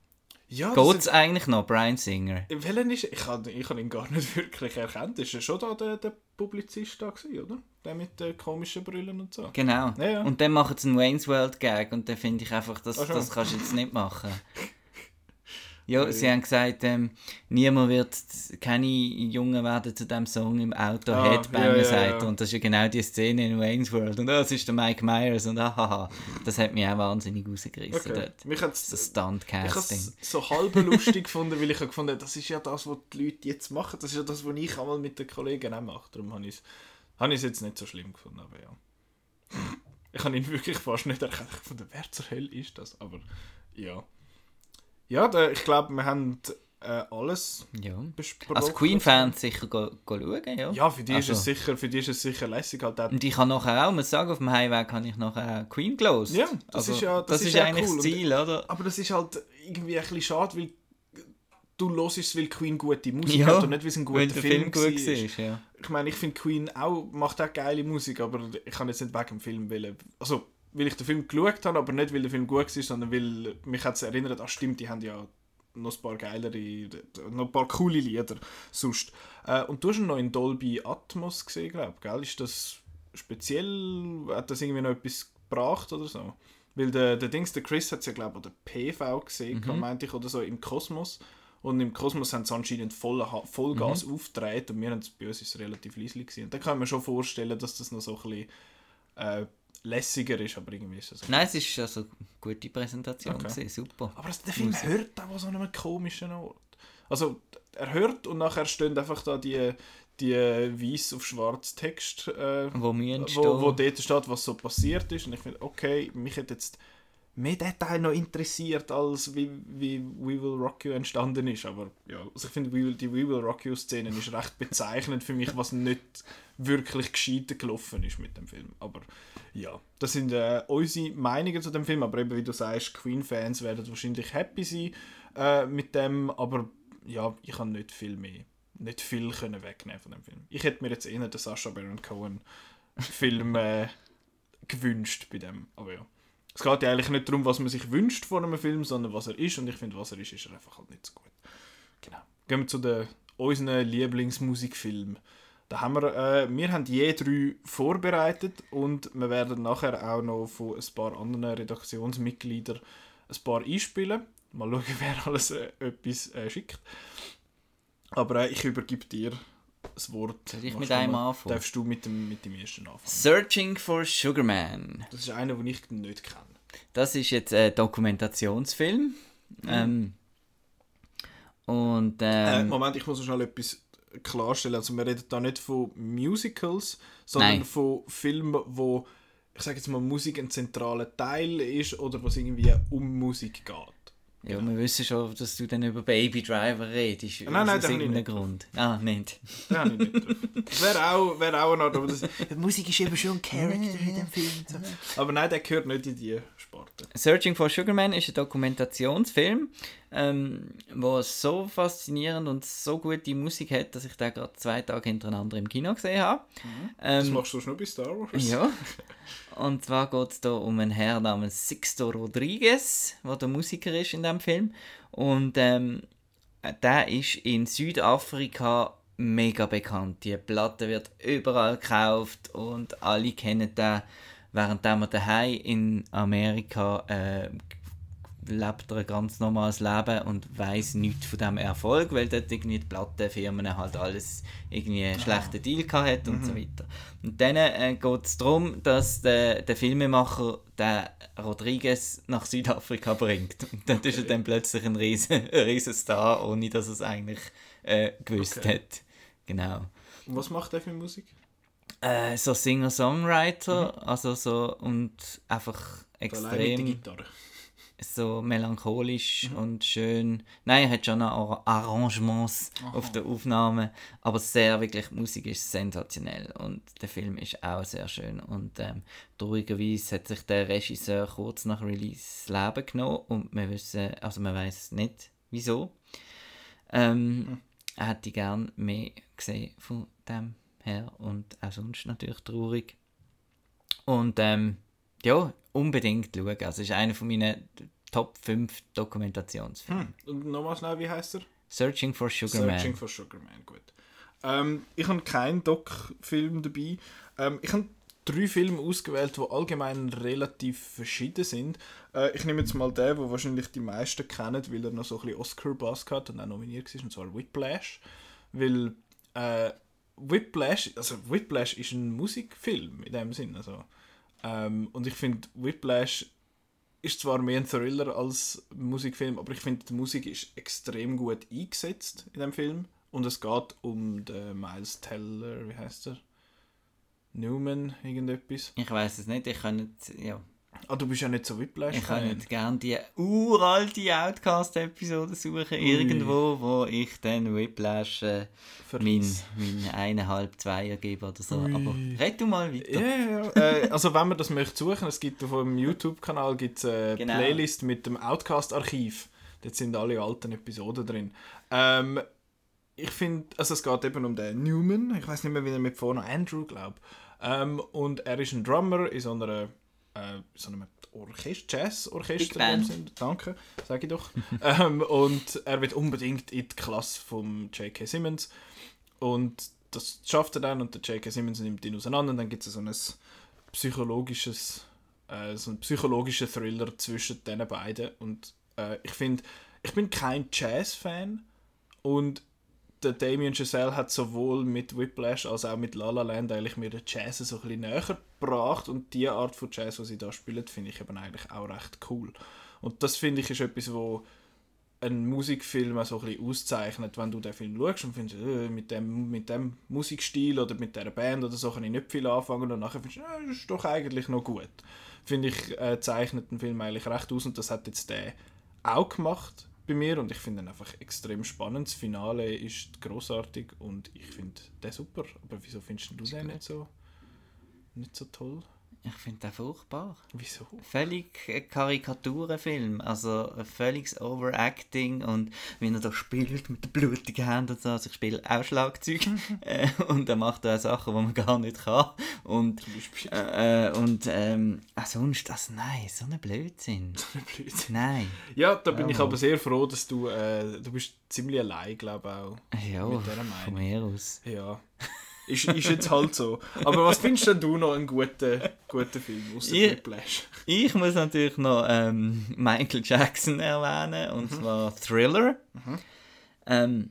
Ja, das Geht's eigentlich noch, Brian Singer? Welchen ist Ich habe ich hab ihn gar nicht <laughs> wirklich erkannt. Ist er schon da der, der Publizist da gewesen, oder? Der mit den komischen Brillen und so. Genau. Ja, ja. Und dann machen sie einen Wayne's World Gag und dann finde ich einfach, das, Ach schon. das kannst du jetzt nicht machen. <laughs> Ja, sie haben gesagt, ähm, niemand wird, keine Jungen werden zu diesem Song im Auto Ah, Headbanger ja, ja, ja. Und das ist ja genau die Szene in Wayne's World. Und das ist der Mike Myers und ahaha. Das hat mich auch wahnsinnig rausgerissen Okay. dort. Das ich habe Stunt-Casting. es so halb lustig <laughs> gefunden, weil ich habe gefunden, das ist ja das, was die Leute jetzt machen. Das ist ja das, was ich einmal mit den Kollegen auch mache. Darum habe ich es habe ich es jetzt nicht so schlimm gefunden, aber ja. Ich habe ihn wirklich fast nicht erkannt. Ich fand, wer zur Hölle ist das? Aber ja. Ja, da, ich glaube, wir haben äh, alles Ja. besprochen. Als Queen-Fans sicher go, go schauen, ja. Ja, für die, ist Also- es sicher, für die ist es sicher lässig. Halt Und ich habe nachher auch, muss sagen, auf dem Heimweg habe ich nachher Queen gelost. Ja, das ist ja- das ist ist ja eigentlich cool. das Ziel, oder? Aber das ist halt irgendwie ein bisschen schade, weil du hörst es, weil Queen gute Musik Ja, hat und nicht, weil es ein guter Film, Film gut war. war, ja. Ich meine, ich finde Queen auch, macht auch geile Musik, aber ich kann jetzt nicht wegen dem Film wollen. Also, weil ich den Film geschaut habe, aber nicht, weil der Film gut war, sondern weil mich hat es erinnert, ah stimmt, die haben ja noch ein paar geilere, noch ein paar coole Lieder sonst. Äh, und du hast ihn noch in Dolby Atmos gesehen, glaube ich, gell? Ist das speziell, hat das irgendwie noch etwas gebracht oder so? Weil der, der Dings, der Chris hat es ja, glaube ich, oder PV gesehen, Mhm. meinte ich, oder so, im Kosmos. Und im Kosmos haben sie anscheinend voll, Vollgas Mhm. aufgedreht und wir haben es bei uns ist relativ leise gewesen. Und da kann man schon vorstellen, dass das noch so ein bisschen äh, lässiger ist, aber irgendwie ist es Nein, es ist also eine gute Präsentation, Okay. gewesen, super. Aber das, der Film hört auch an so einem komischen Ort. Also, er hört und nachher stehen einfach da die, die weiß auf schwarz Text, äh, Wo wo, wo dort steht, was so passiert ist. Und ich finde, okay, mich hat jetzt mehr Detail noch interessiert, als wie, wie We Will Rock You entstanden ist. Aber ja, also ich finde, die We Will Rock You-Szene ist recht bezeichnend für mich, was nicht wirklich gescheit gelaufen ist mit dem Film. Aber ja, das sind äh, unsere Meinungen zu dem Film. Aber eben, wie du sagst, Queen-Fans werden wahrscheinlich happy sein äh, mit dem. Aber ja, ich kann nicht viel mehr, nicht viel können wegnehmen von dem Film. Ich hätte mir jetzt eher den Sacha Baron Cohen Film <laughs> äh, gewünscht bei dem. Aber ja. Es geht ja eigentlich nicht darum, was man sich wünscht von einem Film, sondern was er ist. Und ich finde, was er ist, ist er einfach halt nicht so gut. Genau. Gehen wir zu den, unseren Lieblingsmusikfilmen. Da haben wir, äh, wir haben je drei vorbereitet und wir werden nachher auch noch von ein paar anderen Redaktionsmitgliedern ein paar einspielen. Mal schauen, <laughs> wer alles äh, etwas äh, schickt. Aber äh, ich übergebe dir das Wort. Soll ich mit einem anfangen? Darfst du mit dem, mit dem ersten anfangen? Searching for Sugar Man. Das ist einer, den ich nicht kenne. Das ist jetzt ein Dokumentationsfilm. Ähm, und Äh, ähm, Moment, ich muss noch schnell etwas klarstellen. Also wir reden da nicht von Musicals, sondern Nein. von Filmen, wo ich sage jetzt mal Musik ein zentraler Teil ist oder was irgendwie um Musik geht. ja, wir wissen schon, dass du dann über Baby Driver redest. Nein, nein, aus das ich irgendeinem. Grund. Ah, nicht. Das wäre auch, wäre auch noch. Aber das, Musik ist eben schon ein Charakter in dem Film. Aber nein, der gehört nicht in die Sparte. Searching for Sugar Man ist ein Dokumentationsfilm, ähm, wo so faszinierend und so gute Musik hat, dass ich den gerade zwei Tage hintereinander im Kino gesehen habe. Das Ähm, machst du schon bei Star Wars. ja. <laughs> Und zwar geht es da um einen Herr namens Sixto Rodriguez, der der Musiker ist in dem Film. Und ähm, der ist in Südafrika mega bekannt. Die Platte wird überall gekauft und alle kennen den. Während man daheim in Amerika äh, lebt er ein ganz normales Leben und weiß nichts von dem Erfolg, weil dort irgendwie die Plattenfirmen halt alles irgendwie einen schlechten Deal gehabt hat und so weiter. Und dann äh, geht es darum, dass der, der Filmemacher den Rodriguez nach Südafrika bringt. Und dort ist er dann plötzlich ein riesen, <laughs> riesen Star, ohne dass er es eigentlich äh, gewusst Okay. hat. Genau. Und was macht der für Musik? Äh, so Singer-Songwriter, also so und einfach extrem Gitarre. So melancholisch Mhm. und schön. Nein, er hat schon Ar Arrangements auf der Aufnahme, aber sehr wirklich, die Musik ist sensationell und der Film ist auch sehr schön und ähm, traurigerweise hat sich der Regisseur kurz nach Release das Leben genommen und wir wissen, also man weiß nicht wieso. Ähm, Hm. Er hätte gern mehr gesehen von dem her und auch sonst natürlich traurig. Und ähm, ja, unbedingt schauen. Also es ist einer von meinen Top 5 Dokumentationsfilmen. Hm. Und nochmal schnell, wie heißt er? Searching for Sugar Searching Man. for Sugar Man, gut. Ähm, ich habe keinen Doc-Film dabei. Ähm, ich habe drei Filme ausgewählt, die allgemein relativ verschieden sind. Äh, ich nehme jetzt mal den, den wahrscheinlich die meisten kennen, weil er noch so ein bisschen Oscar-Bass hat und auch nominiert ist, und zwar Whiplash. Weil äh, Whiplash, also Whiplash ist ein Musikfilm in dem Sinn. Also, ähm, und ich finde, Whiplash ist zwar mehr ein Thriller als Musikfilm, aber ich finde, die Musik ist extrem gut eingesetzt in dem Film. Und es geht um den Miles Teller, wie heißt er? Newman, irgendetwas. Ich weiß es nicht, ich kann nicht, ja. Ah, du bist ja nicht so Whiplash. Ich kann nicht gerne die uralte Outcast-Episode suchen, Ui. irgendwo, wo ich dann Whiplash äh, mein, mein eineinhalb, Zweier gebe oder so. Ui. Aber red du mal weiter. Ja, ja, äh, also wenn man das möchte suchen, es gibt auf dem YouTube-Kanal gibt's eine genau. Playlist mit dem Outcast-Archiv. Dort sind alle alten Episoden drin. Ähm, ich finde, also es geht eben um den Newman, ich weiß nicht mehr, wie er mit vorne Andrew, glaube ähm, und er ist ein Drummer in so einer äh, so einem Orchester, Jazz-Orchester. Danke, sage ich doch. <laughs> ähm, und er wird unbedingt in die Klasse von J.K. Simmons. Und das schafft er dann und der J.K. Simmons nimmt ihn auseinander. Und dann gibt es so ein psychologisches, äh, so einen psychologischen Thriller zwischen den beiden. Und äh, ich finde, ich bin kein Jazz-Fan und der Damien Chazelle hat sowohl mit Whiplash als auch mit La La Land eigentlich mir den Jazz so ein bisschen näher gebracht und die Art von Jazz, die sie da spielen, finde ich eben eigentlich auch recht cool. Und das finde ich ist etwas, wo ein Musikfilm so ein bisschen auszeichnet, wenn du den Film schaust und findest, äh, mit, dem, mit dem Musikstil oder mit der Band oder so kann ich nicht viel anfangen und nachher findest du, äh, das ist doch eigentlich noch gut. Finde ich, äh, zeichnet den Film eigentlich recht aus und das hat jetzt der auch gemacht bei mir und ich finde ihn einfach extrem spannend. Das Finale ist großartig und ich finde den super. Aber wieso findest du den nicht so, nicht so toll? Ich finde den furchtbar. Wieso? Völlig Karikaturenfilm. Also völliges Overacting und wie er da spielt mit den blutigen Händen und so. Also ich spiele auch Schlagzeug <laughs> äh, und er macht auch Sachen, die man gar nicht kann. Und, äh, äh, und ähm, ah, sonst, also nein, so ein Blödsinn. <laughs> So ein Blödsinn. Nein. Ja, da bin oh. ich aber sehr froh, dass du, äh, du bist ziemlich allein, glaube ich, auch. Ja, mit dieser Meinung. von mir aus. Ja. Ist, ist jetzt halt so. Aber was findest denn du noch einen guten, guten Film außer Whiplash? Ich muss natürlich noch ähm, Michael Jackson erwähnen, und mhm. zwar Thriller. Mhm. Ähm,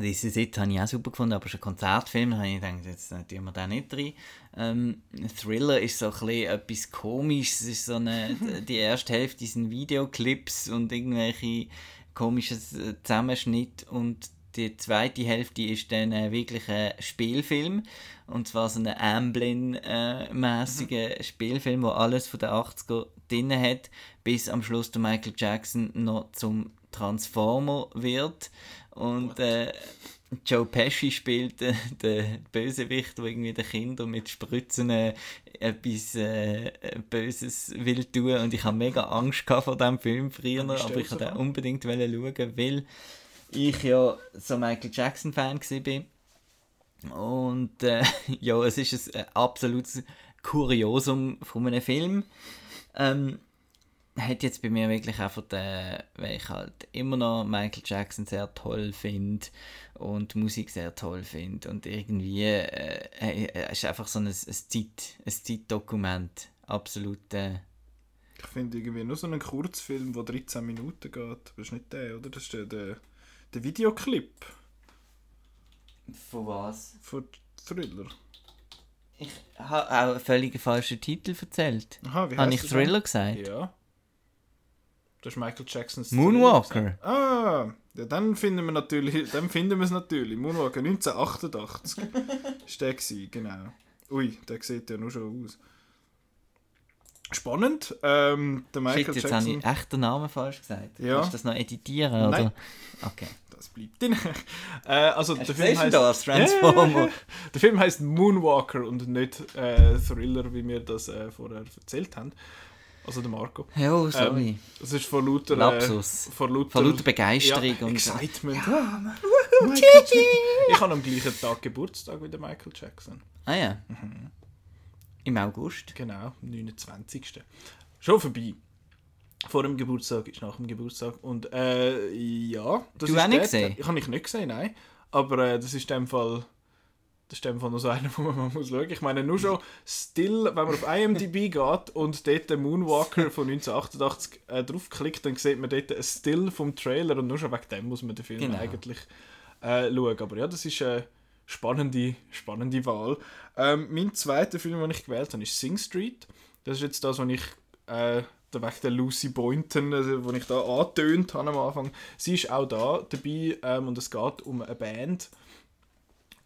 diese Seite habe ich auch super gefunden, aber es ist ein Konzertfilm, habe ich gedacht, jetzt tun wir da nicht rein. Ähm, Thriller ist so ein bisschen etwas Komisches, es ist so eine, <laughs> die erste Hälfte sind Videoclips und irgendwelche komischen Zusammenschnitte und die zweite Hälfte ist dann äh, wirklich ein Spielfilm. Und zwar so ein Amblin-mäßiger mhm. Spielfilm, wo alles von den 80er drin hat, bis am Schluss der Michael Jackson noch zum Transformer wird. Und äh, Joe Pesci spielt äh, den Bösewicht, der irgendwie den Kindern mit Spritzen äh, etwas äh, Böses will tun. Und ich habe mega Angst vor diesem Film früher, aber ich wollte unbedingt schauen, weil ich ja so Michael Jackson Fan bin. Und äh, <laughs> ja, es ist ein absolutes Kuriosum von einem Film. Ähm, hat jetzt bei mir wirklich einfach den, weil ich halt immer noch Michael Jackson sehr toll finde und Musik sehr toll finde und irgendwie äh, äh, ist einfach so ein, ein, Zeit, ein Zeitdokument, absolut. Äh, ich finde irgendwie nur so einen Kurzfilm, der 13 Minuten geht, das ist nicht der, oder? Das ist der, der der Videoclip. Von was? Von Thriller. Ich habe auch einen völlig falschen Titel erzählt. Aha, wie Habe ich Thriller dann? gesagt? Ja. Das ist Michael Jacksons Moonwalker. Ah, ja, dann finden wir natürlich, dann finden wir es natürlich. Moonwalker 1988 <laughs> ist der gewesen, genau. Ui, der sieht ja nur schon aus. Spannend. Ähm, der Michael Shit, jetzt Jackson. habe ich echt den Namen falsch gesagt. Ja. Kannst du das noch editieren? Nein. Oder? Okay das bleibt drin. <laughs> äh, also der Film heißt, das, Transformer. <laughs> der Film heißt Moonwalker und nicht äh, Thriller, wie wir das äh, vorher erzählt haben. Also der Marco. Ja, sorry. Ähm, das ist vor lauter, Lapsus. Äh, vor lauter, vor lauter Begeisterung. Ja, und Excitement. Ja, ich habe am gleichen Tag Geburtstag wie der Michael Jackson. Ah ja. Mhm. Im August. Genau, am 29. Schon vorbei vor dem Geburtstag ist nach dem Geburtstag. Und äh, ja, das du ist auch nicht gesehen? Ich habe ich nicht gesehen, nein. Aber äh, das ist in dem Fall Das ist einfach noch so <laughs> einer, wo man mal muss schauen. Ich meine, nur schon Still, wenn man auf IMDb geht und dort den Moonwalker von 1988 äh, draufklickt, dann sieht man dort ein Still vom Trailer und nur schon wegen dem muss man den Film genau. eigentlich äh, schauen. Aber ja, das ist eine spannende, spannende Wahl. Ähm, mein zweiter Film, den ich gewählt habe, ist Sing Street. Das ist jetzt das, was ich äh, wegen der Lucy Boynton, also, wo ich da angetönt habe am Anfang. Sie ist auch da dabei ähm, und es geht um eine Band,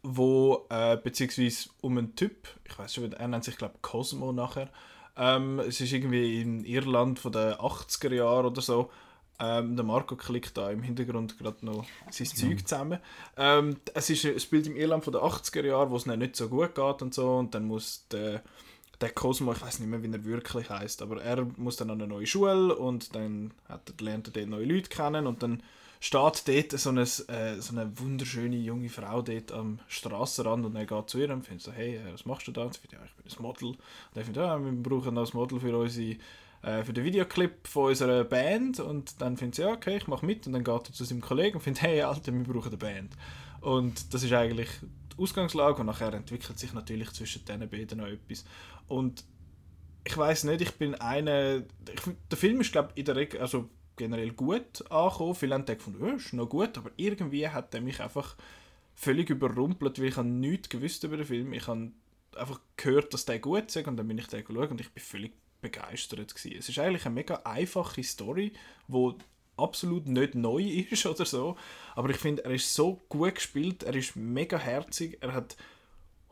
wo äh, beziehungsweise um einen Typ, ich weiß schon, er nennt sich glaube Cosmo nachher. Ähm, es ist irgendwie in Irland von den 80er Jahren oder so. Ähm, der Marco klickt da im Hintergrund gerade noch sein mhm. Zeug zusammen. Ähm, es, ist, es spielt im Irland von den 80er Jahren, wo es nicht so gut geht und so. Und dann muss der, der Cosmo, ich weiß nicht mehr, wie er wirklich heißt, aber er muss dann an eine neue Schule und dann hat er, lernt er dort neue Leute kennen und dann steht dort so eine, äh, so eine wunderschöne junge Frau dort am Strassenrand und er geht zu ihr und findet so, hey, äh, was machst du da? Und sie findet, ja, ich bin ein Model. Und er findet, ja, wir brauchen noch ein Model für unsere äh, für den Videoclip von unserer Band und dann findet sie, ja, okay, ich mache mit und dann geht er zu seinem Kollegen und findet, hey Alter, wir brauchen eine Band. Und das ist eigentlich die Ausgangslage und nachher entwickelt sich natürlich zwischen diesen beiden noch etwas. Und ich weiß nicht, ich bin eine, ich, der Film ist glaube in der Regel, also generell gut angekommen. Viele haben gedacht, ja, ist noch gut, aber irgendwie hat er mich einfach völlig überrumpelt, weil ich habe nichts gewusst über den Film. Ich habe einfach gehört, dass der gut ist und dann bin ich den geschaut und ich bin völlig begeistert gewesen. Es ist eigentlich eine mega einfache Story, wo absolut nicht neu <laughs> ist oder so, aber ich finde, er ist so gut gespielt, er ist mega herzig, er hat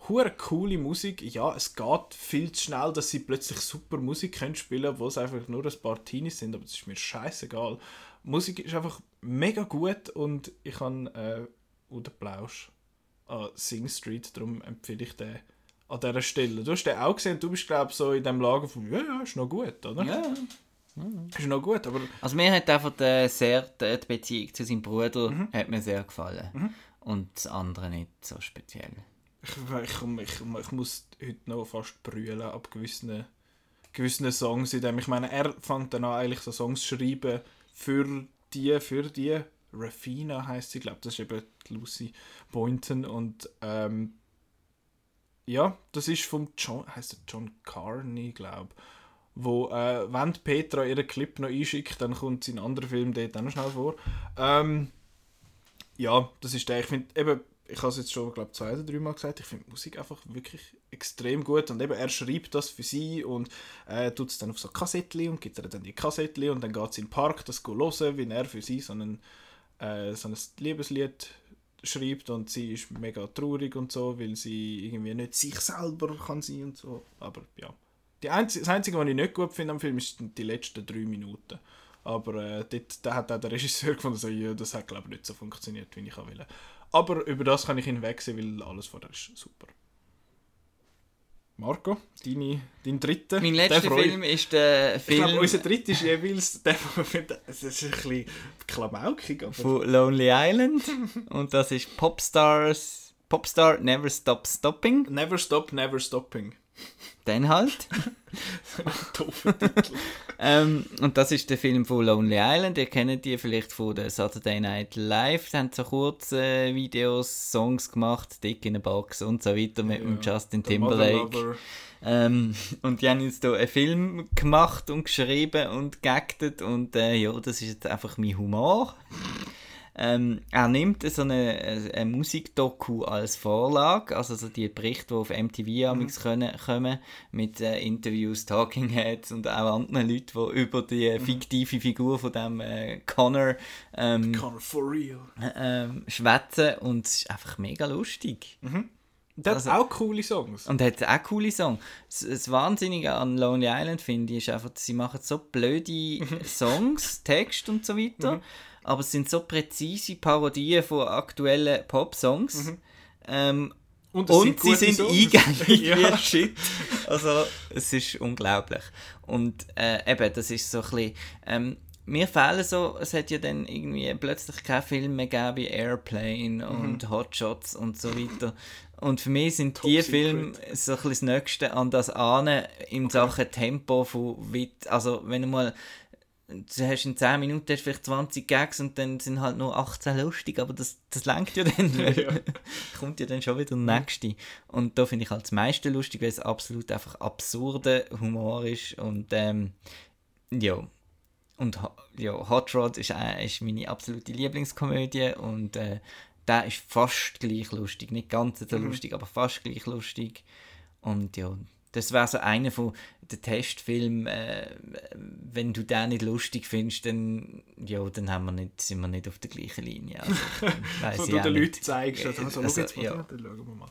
hure coole Musik. Ja, es geht viel zu schnell, dass sie plötzlich super Musik können spielen, wo es einfach nur ein paar Teenies sind, aber das ist mir scheißegal. Musik ist einfach mega gut und ich habe äh, oder Plausch an Sing Street, darum empfehle ich den an dieser Stelle. Du hast den auch gesehen, du bist glaube ich so in dem Lager von, ja, ja, ist noch gut, oder? Ja. Ist noch gut, aber... Also mir hat einfach die, sehr, die Beziehung zu seinem Bruder mhm. hat mir sehr gefallen. Mhm. Und das andere nicht so speziell. Ich, ich, ich, ich muss heute noch fast brüllen ab gewissen, gewissen Songs in dem. Ich meine, er fängt dann an, eigentlich so Songs zu schreiben für die, für die. Rafina heißt sie, glaube das ist eben Lucy Boynton und ähm, ja, das ist vom John, heißt John Carney, glaube wo, äh, wenn Petra ihren Clip noch einschickt, dann kommt sein anderer Film dort auch noch schnell vor. Ähm, ja, das ist der, ich finde, eben, ich habe es jetzt schon, glaube zwei oder drei Mal gesagt, ich finde Musik einfach wirklich extrem gut. Und eben, er schreibt das für sie und äh, tut es dann auf so Kassettchen und gibt ihr dann die Kassettchen und dann geht sie in den Park das hören, wie er für sie so, einen, äh, so ein Liebeslied schreibt und sie ist mega traurig und so, weil sie irgendwie nicht sich selber kann sein und so. Aber ja. Die Einzige, das Einzige, was ich nicht gut finde am Film, ist die letzten drei Minuten. Aber äh, dort, da hat auch der Regisseur <laughs> gefunden, so, ja, das hat glaube ich nicht so funktioniert, wie ich will. Aber über das kann ich hinwegsehen, weil alles vorher ist super. Marco, deine, dein dritter. Mein letzter Film ist der Film. Ich glaube, unser dritter ist jeweils der, es ist ein bisschen klamaukig. Von Lonely Island. Und das ist Popstars. Popstar Never Stop Stopping. Never Stop, Never Stopping. Dann halt. <laughs> ähm, und das ist der Film von Lonely Island. Ihr kennt die vielleicht von der Saturday Night Live. Die haben so kurze äh, Videos, Songs gemacht, Dick in a Box und so weiter mit ja, Justin Timberlake. Ähm, und die haben jetzt hier einen Film gemacht und geschrieben und geactet und äh, ja, das ist jetzt einfach mein Humor. Ähm, er nimmt so eine, eine Musikdoku als Vorlage, also so die Berichte, die auf MTV mhm. können, kommen, mit äh, Interviews, Talking Heads und auch anderen Leuten, die über die mhm. fiktive Figur von dem äh, Connor, ähm, Connor for real. Ähm, schwätzen und es ist einfach mega lustig. Mhm. Also, hat auch coole Songs. Und hat auch coole Songs. Das, das Wahnsinnige an Lonely Island finde ich, ist einfach, sie machen so blöde mhm. Songs, Text und so weiter. Mhm aber es sind so präzise Parodien von aktuellen Pop-Songs. Mhm. Ähm, und, und sind sie sind Songs. eingängig <laughs> ja. wie Shit. Also, es ist unglaublich. Und äh, eben, das ist so ein bisschen... Ähm, mir fehlen so, es hat ja dann irgendwie plötzlich keine Filme mehr gegeben wie Airplane und mhm. Hotshots und so weiter. Und für mich sind Top die Filme so ein bisschen das Nächste an das Ahnen in okay. Sachen Tempo von weit, also wenn du mal du hast in 10 Minuten hast vielleicht 20 Gags und dann sind halt nur 18 lustig, aber das, das lenkt ja dann. <laughs> ja. kommt ja dann schon wieder der nächste. Und da finde ich halt das meiste lustig, weil es absolut einfach absurder Humor ist und ähm, ja. Und ja, Hot Rod ist, äh, ist meine absolute Lieblingskomödie und äh, der ist fast gleich lustig. Nicht ganz so mhm. lustig, aber fast gleich lustig. Und ja, das wäre so einer von den Testfilmen, äh, wenn du den nicht lustig findest, dann, ja, dann haben wir nicht, sind wir nicht auf der gleichen Linie. Also, <laughs> Wo du den Leuten zeigst, also, also, also jetzt mal, ja. dann schauen wir mal.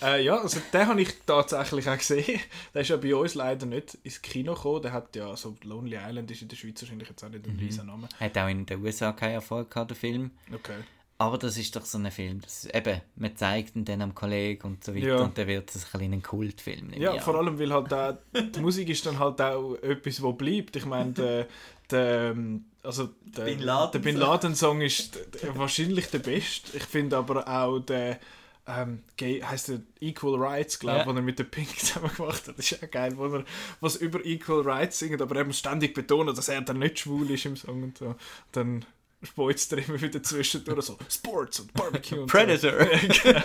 Äh, ja, also den habe ich tatsächlich auch gesehen. <laughs> Der ist ja bei uns leider nicht ins Kino gekommen. Der hat ja, so Lonely Island ist in der Schweiz wahrscheinlich jetzt auch nicht ein mhm. riesen Name. Hat auch in den USA keinen Erfolg gehabt, der Film. Okay. Aber das ist doch so ein Film, das, eben, man zeigt ihn dann am Kollegen und so weiter ja. und dann wird es ein, ein Kultfilm. Ja, vor allem, weil halt auch, die Musik ist dann halt auch etwas, wo bleibt. Ich meine, der, der, also der, Bin Laden, der Bin Laden Song ist wahrscheinlich der beste. Ich finde aber auch der ähm, Gay, heißt der Equal Rights, glaube ich, ja. er mit der Pink zusammen gemacht hat. Das ist ja geil, wo er was über Equal Rights singt, aber er muss ständig betonen, dass er dann nicht schwul ist im Song und so. Dann speuzt er immer wieder zwischendurch so Sports und Barbecue und Predator. <laughs>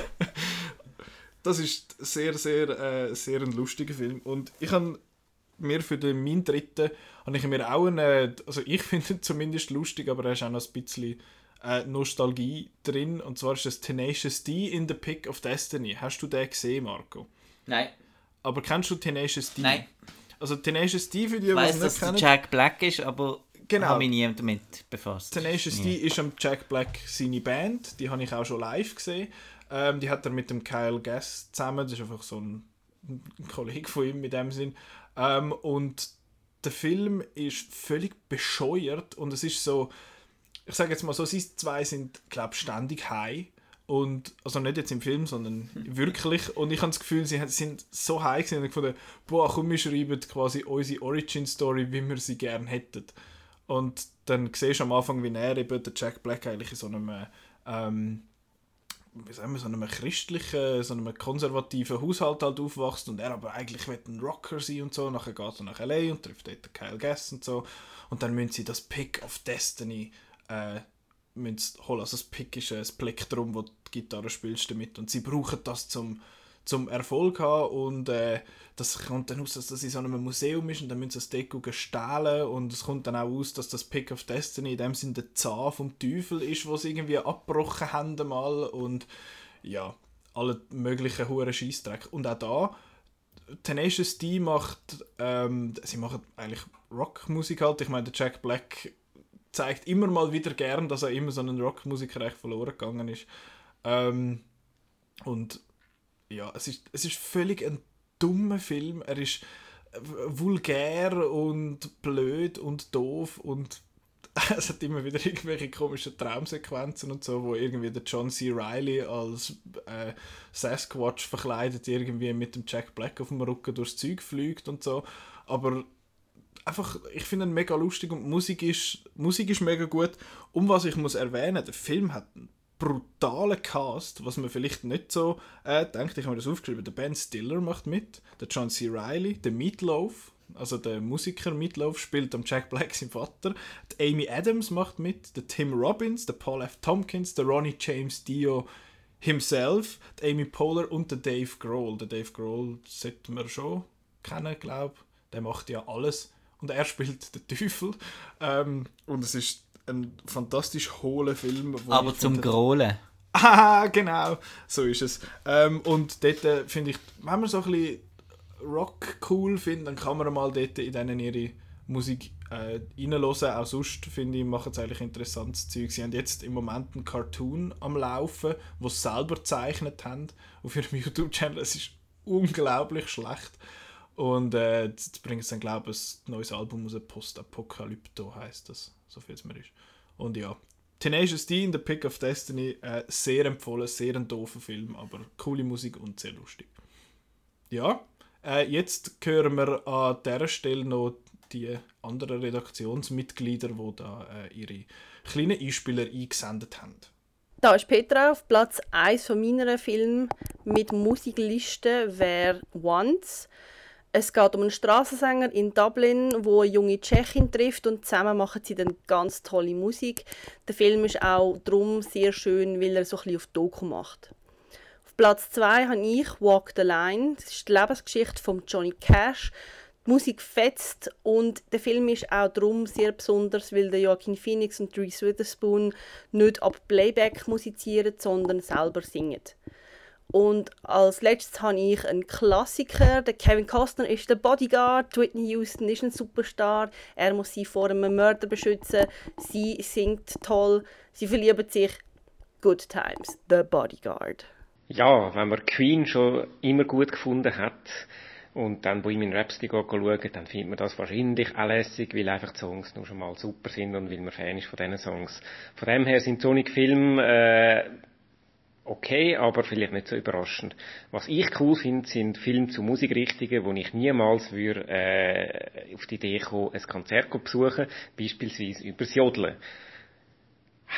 So. das ist sehr, sehr, äh, sehr ein lustiger Film. Und ich habe mir für den meinen dritten habe ich mir auch einen, also ich <laughs> finde ihn zumindest lustig, aber er ist auch noch ein bisschen äh, Nostalgie drin. Und zwar ist das Tenacious D in the Pick of Destiny. Hast du den gesehen, Marco? Nein. Aber kennst du Tenacious D? Nein. Also Tenacious D für die, die es nicht dass kennen. Jack Black ist, aber genau. habe mich nie damit befasst. Tenacious D ist am Jack Black seine Band, die habe ich auch schon live gesehen. Ähm, die hat er mit dem Kyle Gass zusammen, das ist einfach so ein, ein Kollege von ihm mit dem Sinn. Ähm, und der Film ist völlig bescheuert und es ist so, ich sage jetzt mal so, sie zwei sind, glaube ständig high. Und, also nicht jetzt im Film, sondern <laughs> wirklich. Und ich habe das Gefühl, sie sind so high gewesen und gefunden, boah, komm, wir schreiben quasi unsere Origin-Story, wie wir sie gerne hätten. Und dann siehst du am Anfang, wie er eben, der Jack Black, eigentlich in so einem, ähm, wie sagen wir, so einem christlichen, so einem konservativen Haushalt halt aufwachst und er aber eigentlich will ein Rocker sein und so. Nachher geht er nach L.A. und trifft dort Kyle Gass und so. Und dann müssen sie das Pick of Destiny äh, holen. Also das Pick ist ein Plektrum, wo die Gitarre spielst damit und sie brauchen das zum zum Erfolg haben und äh, das kommt dann aus, dass das in so einem Museum ist und dann müssen sie das Deko stehlen und es kommt dann auch aus, dass das Pick of Destiny in dem Sinne der Zahn vom Teufel ist, was sie irgendwie abgebrochen haben mal und ja, alle möglichen hohen Scheißdreck. Und auch da, Tenacious D macht, ähm, sie machen eigentlich Rockmusik halt, ich meine, der Jack Black zeigt immer mal wieder gern, dass er immer so einen Rockmusiker echt verloren gegangen ist. Ähm, und ja, es ist, es ist völlig ein dummer Film. Er ist vulgär und blöd und doof und <laughs> es hat immer wieder irgendwelche komischen Traumsequenzen und so, wo irgendwie der John C. Reilly als äh, Sasquatch verkleidet irgendwie mit dem Jack Black auf dem Rücken durchs Zeug fliegt und so. Aber einfach, ich finde ihn mega lustig und Musik ist, Musik ist mega gut. Und was ich muss erwähnen, der Film hat einen brutalen Cast, was man vielleicht nicht so äh, denkt. Ich habe mir das aufgeschrieben. Der Ben Stiller macht mit, der John C. Reilly, der Meatloaf, also der Musiker Meatloaf spielt am Jack Black sein Vater. Die Amy Adams macht mit, der Tim Robbins, der Paul F. Tompkins, der Ronnie James Dio himself, die Amy Poehler und der Dave Grohl. Der Dave Grohl sollte man schon kennen, glaube Der macht ja alles und er spielt den Teufel. Ähm, und es ist ein fantastisch hohler Film. Aber zum Grohlen. <laughs> Ah, genau, so ist es. Ähm, und dort äh, finde ich, wenn man so ein bisschen Rock cool findet, dann kann man mal dort in denen ihre Musik äh, reinhören. Auch sonst, finde ich, machen sie eigentlich interessantes Zeug. Sie haben jetzt im Moment einen Cartoon am Laufen, wo sie selber gezeichnet haben auf ihrem <laughs> YouTube-Channel. Es ist unglaublich schlecht. Und äh, jetzt bringen sie dann, glaube ich, ein neues Album aus, Post-Apokalypto heißt das so viel es mir ist. Und ja, Tenacious D in The Pick of Destiny, äh, sehr empfohlen, sehr ein doofer Film, aber coole Musik und sehr lustig. Ja, äh, jetzt hören wir an dieser Stelle noch die anderen Redaktionsmitglieder, die da äh, ihre kleinen Einspieler eingesendet haben. Da ist Petra auf Platz 1 von meiner Film mit Musikliste wäre Once. Es geht um einen Straßensänger in Dublin, wo eine junge Tschechin trifft und zusammen machen sie dann ganz tolle Musik. Der Film ist auch darum sehr schön, weil er so ein bisschen auf Doku macht. Auf Platz 2 habe ich Walk the Line. Das ist die Lebensgeschichte von Johnny Cash. Die Musik fetzt und der Film ist auch darum sehr besonders, weil der Joaquin Phoenix und Reese Witherspoon nicht ab Playback musizieren, sondern selber singen. Und als letztes habe ich einen Klassiker. Der Kevin Costner ist der Bodyguard. Whitney Houston ist ein Superstar. Er muss sie vor einem Mörder beschützen. Sie singt toll. Sie verlieben sich. Good Times. The Bodyguard. Ja, wenn man Queen schon immer gut gefunden hat und dann Bohemian Rhapsody schauen, dann findet man das wahrscheinlich auch lässig, weil einfach die Songs nur schon mal super sind und weil man Fan ist von diesen Songs. Von dem her sind Sonic Film äh, okay, aber vielleicht nicht so überraschend. Was ich cool finde, sind Filme zu Musikrichtungen, wo ich niemals würde, äh, auf die Idee kommen, ein Konzert zu besuchen, beispielsweise übers Jodeln.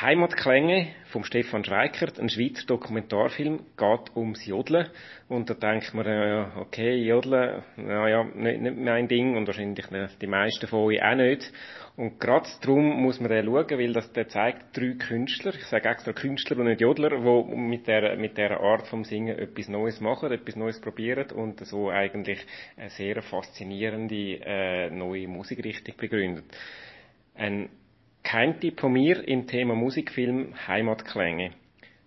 Heimatklänge vom Stefan Schweikert, ein Schweizer Dokumentarfilm, geht ums Jodeln. Und da denkt man, äh, okay, Jodeln, naja, nicht, nicht mein Ding und wahrscheinlich die meisten von euch auch nicht. Und gerade darum muss man den schauen, weil das, der zeigt drei Künstler, ich sage extra Künstler und nicht Jodler, die mit der, mit der Art vom Singen etwas Neues machen, etwas Neues probieren und so eigentlich eine sehr faszinierende äh, neue Musikrichtung begründet. Ein kein Tipp von mir im Thema Musikfilm Heimatklänge.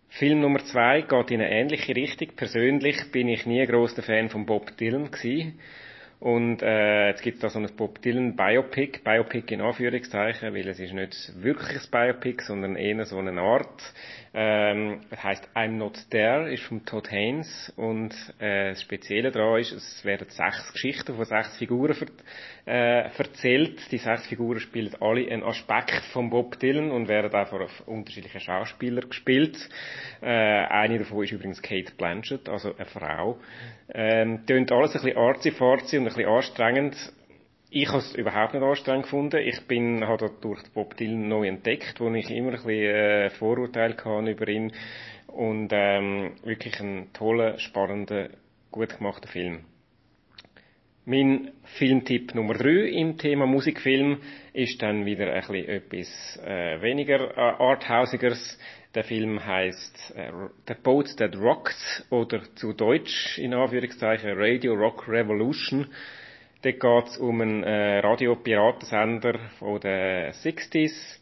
Film Nummer zwei geht in eine ähnliche Richtung. Persönlich bin ich nie ein grosser Fan von Bob Dylan gewesen. Und äh, jetzt gibt es da so ein Bob Dylan Biopic, Biopic in Anführungszeichen, weil es ist nicht wirklich ein Biopic, sondern eher so eine Art. Ähm, es heißt I'm Not There, ist von Todd Haynes und äh, das Spezielle daran ist, es werden sechs Geschichten von sechs Figuren ver äh, erzählt. Die sechs Figuren spielen alle einen Aspekt von Bob Dylan und werden einfach auf unterschiedliche Schauspieler gespielt. Äh, eine davon ist übrigens Kate Blanchett, also eine Frau. Ähm, tönt alles ein bisschen arzi-farzi und ein bisschen anstrengend. Ich habe es überhaupt nicht anstrengend gefunden. Ich bin, habe durch Bob Dylan neu entdeckt, wo ich immer ein bisschen äh, Vorurteile hatte über ihn. Und ähm, wirklich ein toller, spannender, gut gemachter Film. Mein Filmtipp Nummer 3 im Thema Musikfilm ist dann wieder ein bisschen etwas äh, weniger äh, Arthausigeres. Der Film heißt äh, The Boat That Rocked oder zu Deutsch in Anführungszeichen Radio Rock Revolution. Dort geht es um einen äh, Radiopiratensender von den 60s.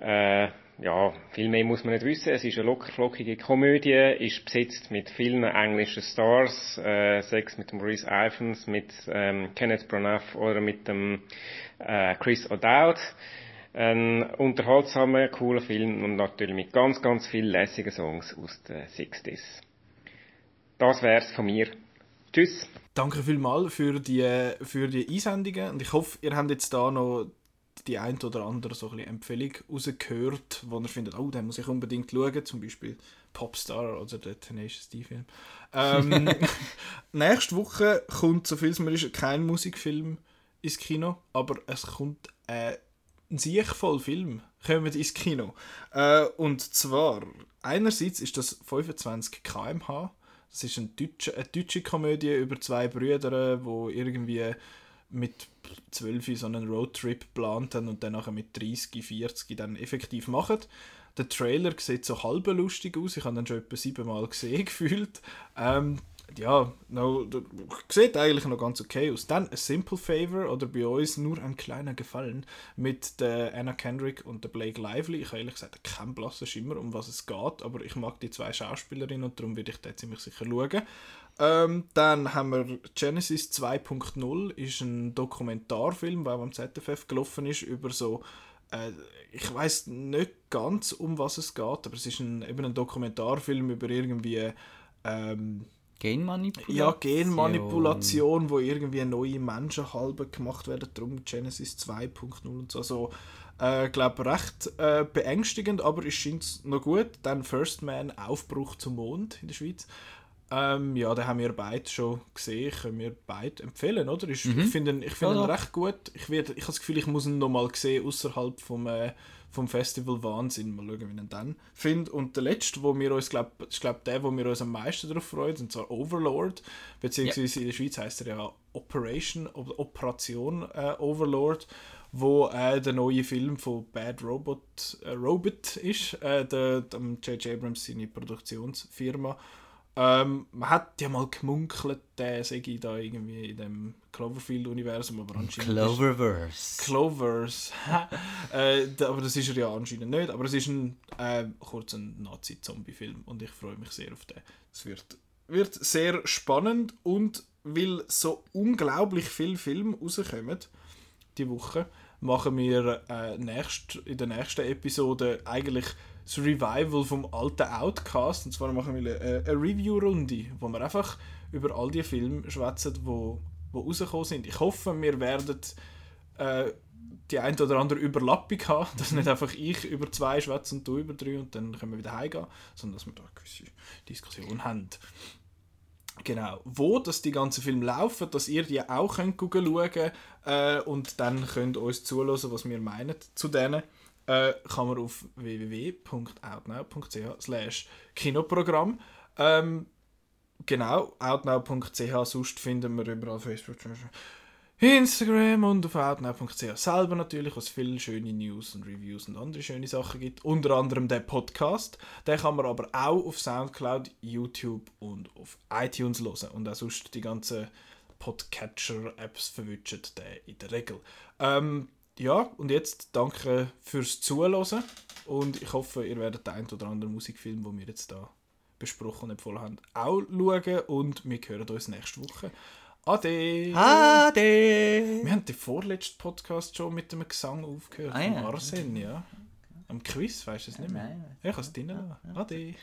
Äh, ja, viel mehr muss man nicht wissen. Es ist eine lockerflockige Komödie, ist besetzt mit vielen englischen Stars, äh, sechs mit dem Reese Ivans, mit ähm, Kenneth Branagh oder mit dem äh, Chris O'Dowd. Ein unterhaltsamer, cooler Film und natürlich mit ganz, ganz vielen lässigen Songs aus den 60s. Das wär's von mir. Tschüss. Danke vielmals für die, für die Einsendungen und ich hoffe, ihr habt jetzt da noch die ein oder andere so ein Empfehlung rausgehört, wo ihr findet, oh, den muss ich unbedingt schauen, zum Beispiel Popstar oder der Tenacious D-Film. Ähm, <laughs> nächste Woche kommt, so viel es mir ist, kein Musikfilm ins Kino, aber es kommt äh, ein sehr voll Film kommen ins Kino. Äh, und zwar, einerseits ist das 25 km/h, das ist eine deutsche, eine deutsche Komödie über zwei Brüder, die irgendwie mit 12 so einen Roadtrip geplant haben und dann nachher mit 30, 40 dann effektiv machen. Der Trailer sieht so halb lustig aus. Ich habe den schon etwa siebenmal gesehen <laughs> gefühlt. Ähm, ja, no, sieht eigentlich noch ganz okay aus. Dann A Simple Favor oder bei uns nur ein kleiner Gefallen mit der Anna Kendrick und der Blake Lively. Ich habe ehrlich gesagt keinen blassen Schimmer, um was es geht, aber ich mag die zwei Schauspielerinnen und darum werde ich da ziemlich sicher schauen. Ähm, dann haben wir Genesis 2.0, ist ein Dokumentarfilm, der am ZFF gelaufen ist, über so äh, ich weiß nicht ganz, um was es geht, aber es ist ein, eben ein Dokumentarfilm über irgendwie ähm, Genmanipulation? Ja, Genmanipulation, wo irgendwie neue Menschen halb gemacht werden, darum Genesis 2.0 und so. Also, äh, glaube recht äh, beängstigend, aber es scheint noch gut. Dann First Man, Aufbruch zum Mond in der Schweiz. Ähm, ja, den haben wir beide schon gesehen. Können wir beide empfehlen, oder? Ich, ich finde ihn, ich find Ja, ihn recht gut. Ich, werd, ich habe das Gefühl, ich muss ihn nochmal sehen, außerhalb vom, äh, vom Festival Wahnsinn. Mal schauen, wie ich ihn dann finde. Und der letzte, wo wir uns, glaub, ist glaub, der, wo wir uns am meisten darauf freuen, und zwar Overlord. Beziehungsweise in der Schweiz heißt er ja Operation Operation äh, Overlord wo äh, der neue Film von Bad Robot, äh, Robot ist, äh, der, der J.J. Abrams seine Produktionsfirma. Ähm, man hat ja mal gemunkelt, der sei da irgendwie in dem Cloverfield-Universum, aber anscheinend Cloververse. Clovers. <laughs> äh, aber das ist er ja anscheinend nicht. Aber es ist ein äh, kurz ein Nazi-Zombie-Film und ich freue mich sehr auf den. Es wird, wird sehr spannend und weil so unglaublich viele Filme rauskommen die Woche, machen wir äh, nächst, in der nächsten Episode eigentlich das Revival vom alten Outcast. Und zwar machen wir eine, eine Review-Runde, wo wir einfach über all die Filme schwätzen, die wo, wo rausgekommen sind. Ich hoffe, wir werden äh, die ein oder andere Überlappung haben, <laughs> dass nicht einfach ich über zwei schwätze und du über drei und dann können wir wieder heimgehen, sondern dass wir da eine gewisse Diskussion haben. Genau. Wo dass die ganzen Filme laufen, dass ihr die auch könnt schauen äh, und dann könnt ihr uns zuhören, was wir meinen zu denen, äh, kann man auf www.outnow.ch slash Kinoprogramm ähm, genau, outnow.ch sonst finden wir überall Facebook, Instagram und auf outnow.ch selber natürlich, was viele schöne News und Reviews und andere schöne Sachen gibt. Unter anderem der Podcast. Den kann man aber auch auf Soundcloud, YouTube und auf iTunes hören. Und auch sonst die ganzen Podcatcher-Apps verwünschen den in der Regel. Ähm, ja, und jetzt danke fürs Zuhören. Und ich hoffe, ihr werdet den ein oder anderen Musikfilm, den wir jetzt da besprochen und empfohlen haben, auch schauen. Und wir hören uns nächste Woche. Ade! Ade! Wir haben den vorletzten Podcast schon mit dem Gesang aufgehört. Ah, ja. Arsen, ja. Am Quiz, weißt du es nicht mehr? Nein. Ja, ich kann es drinnen. Ade!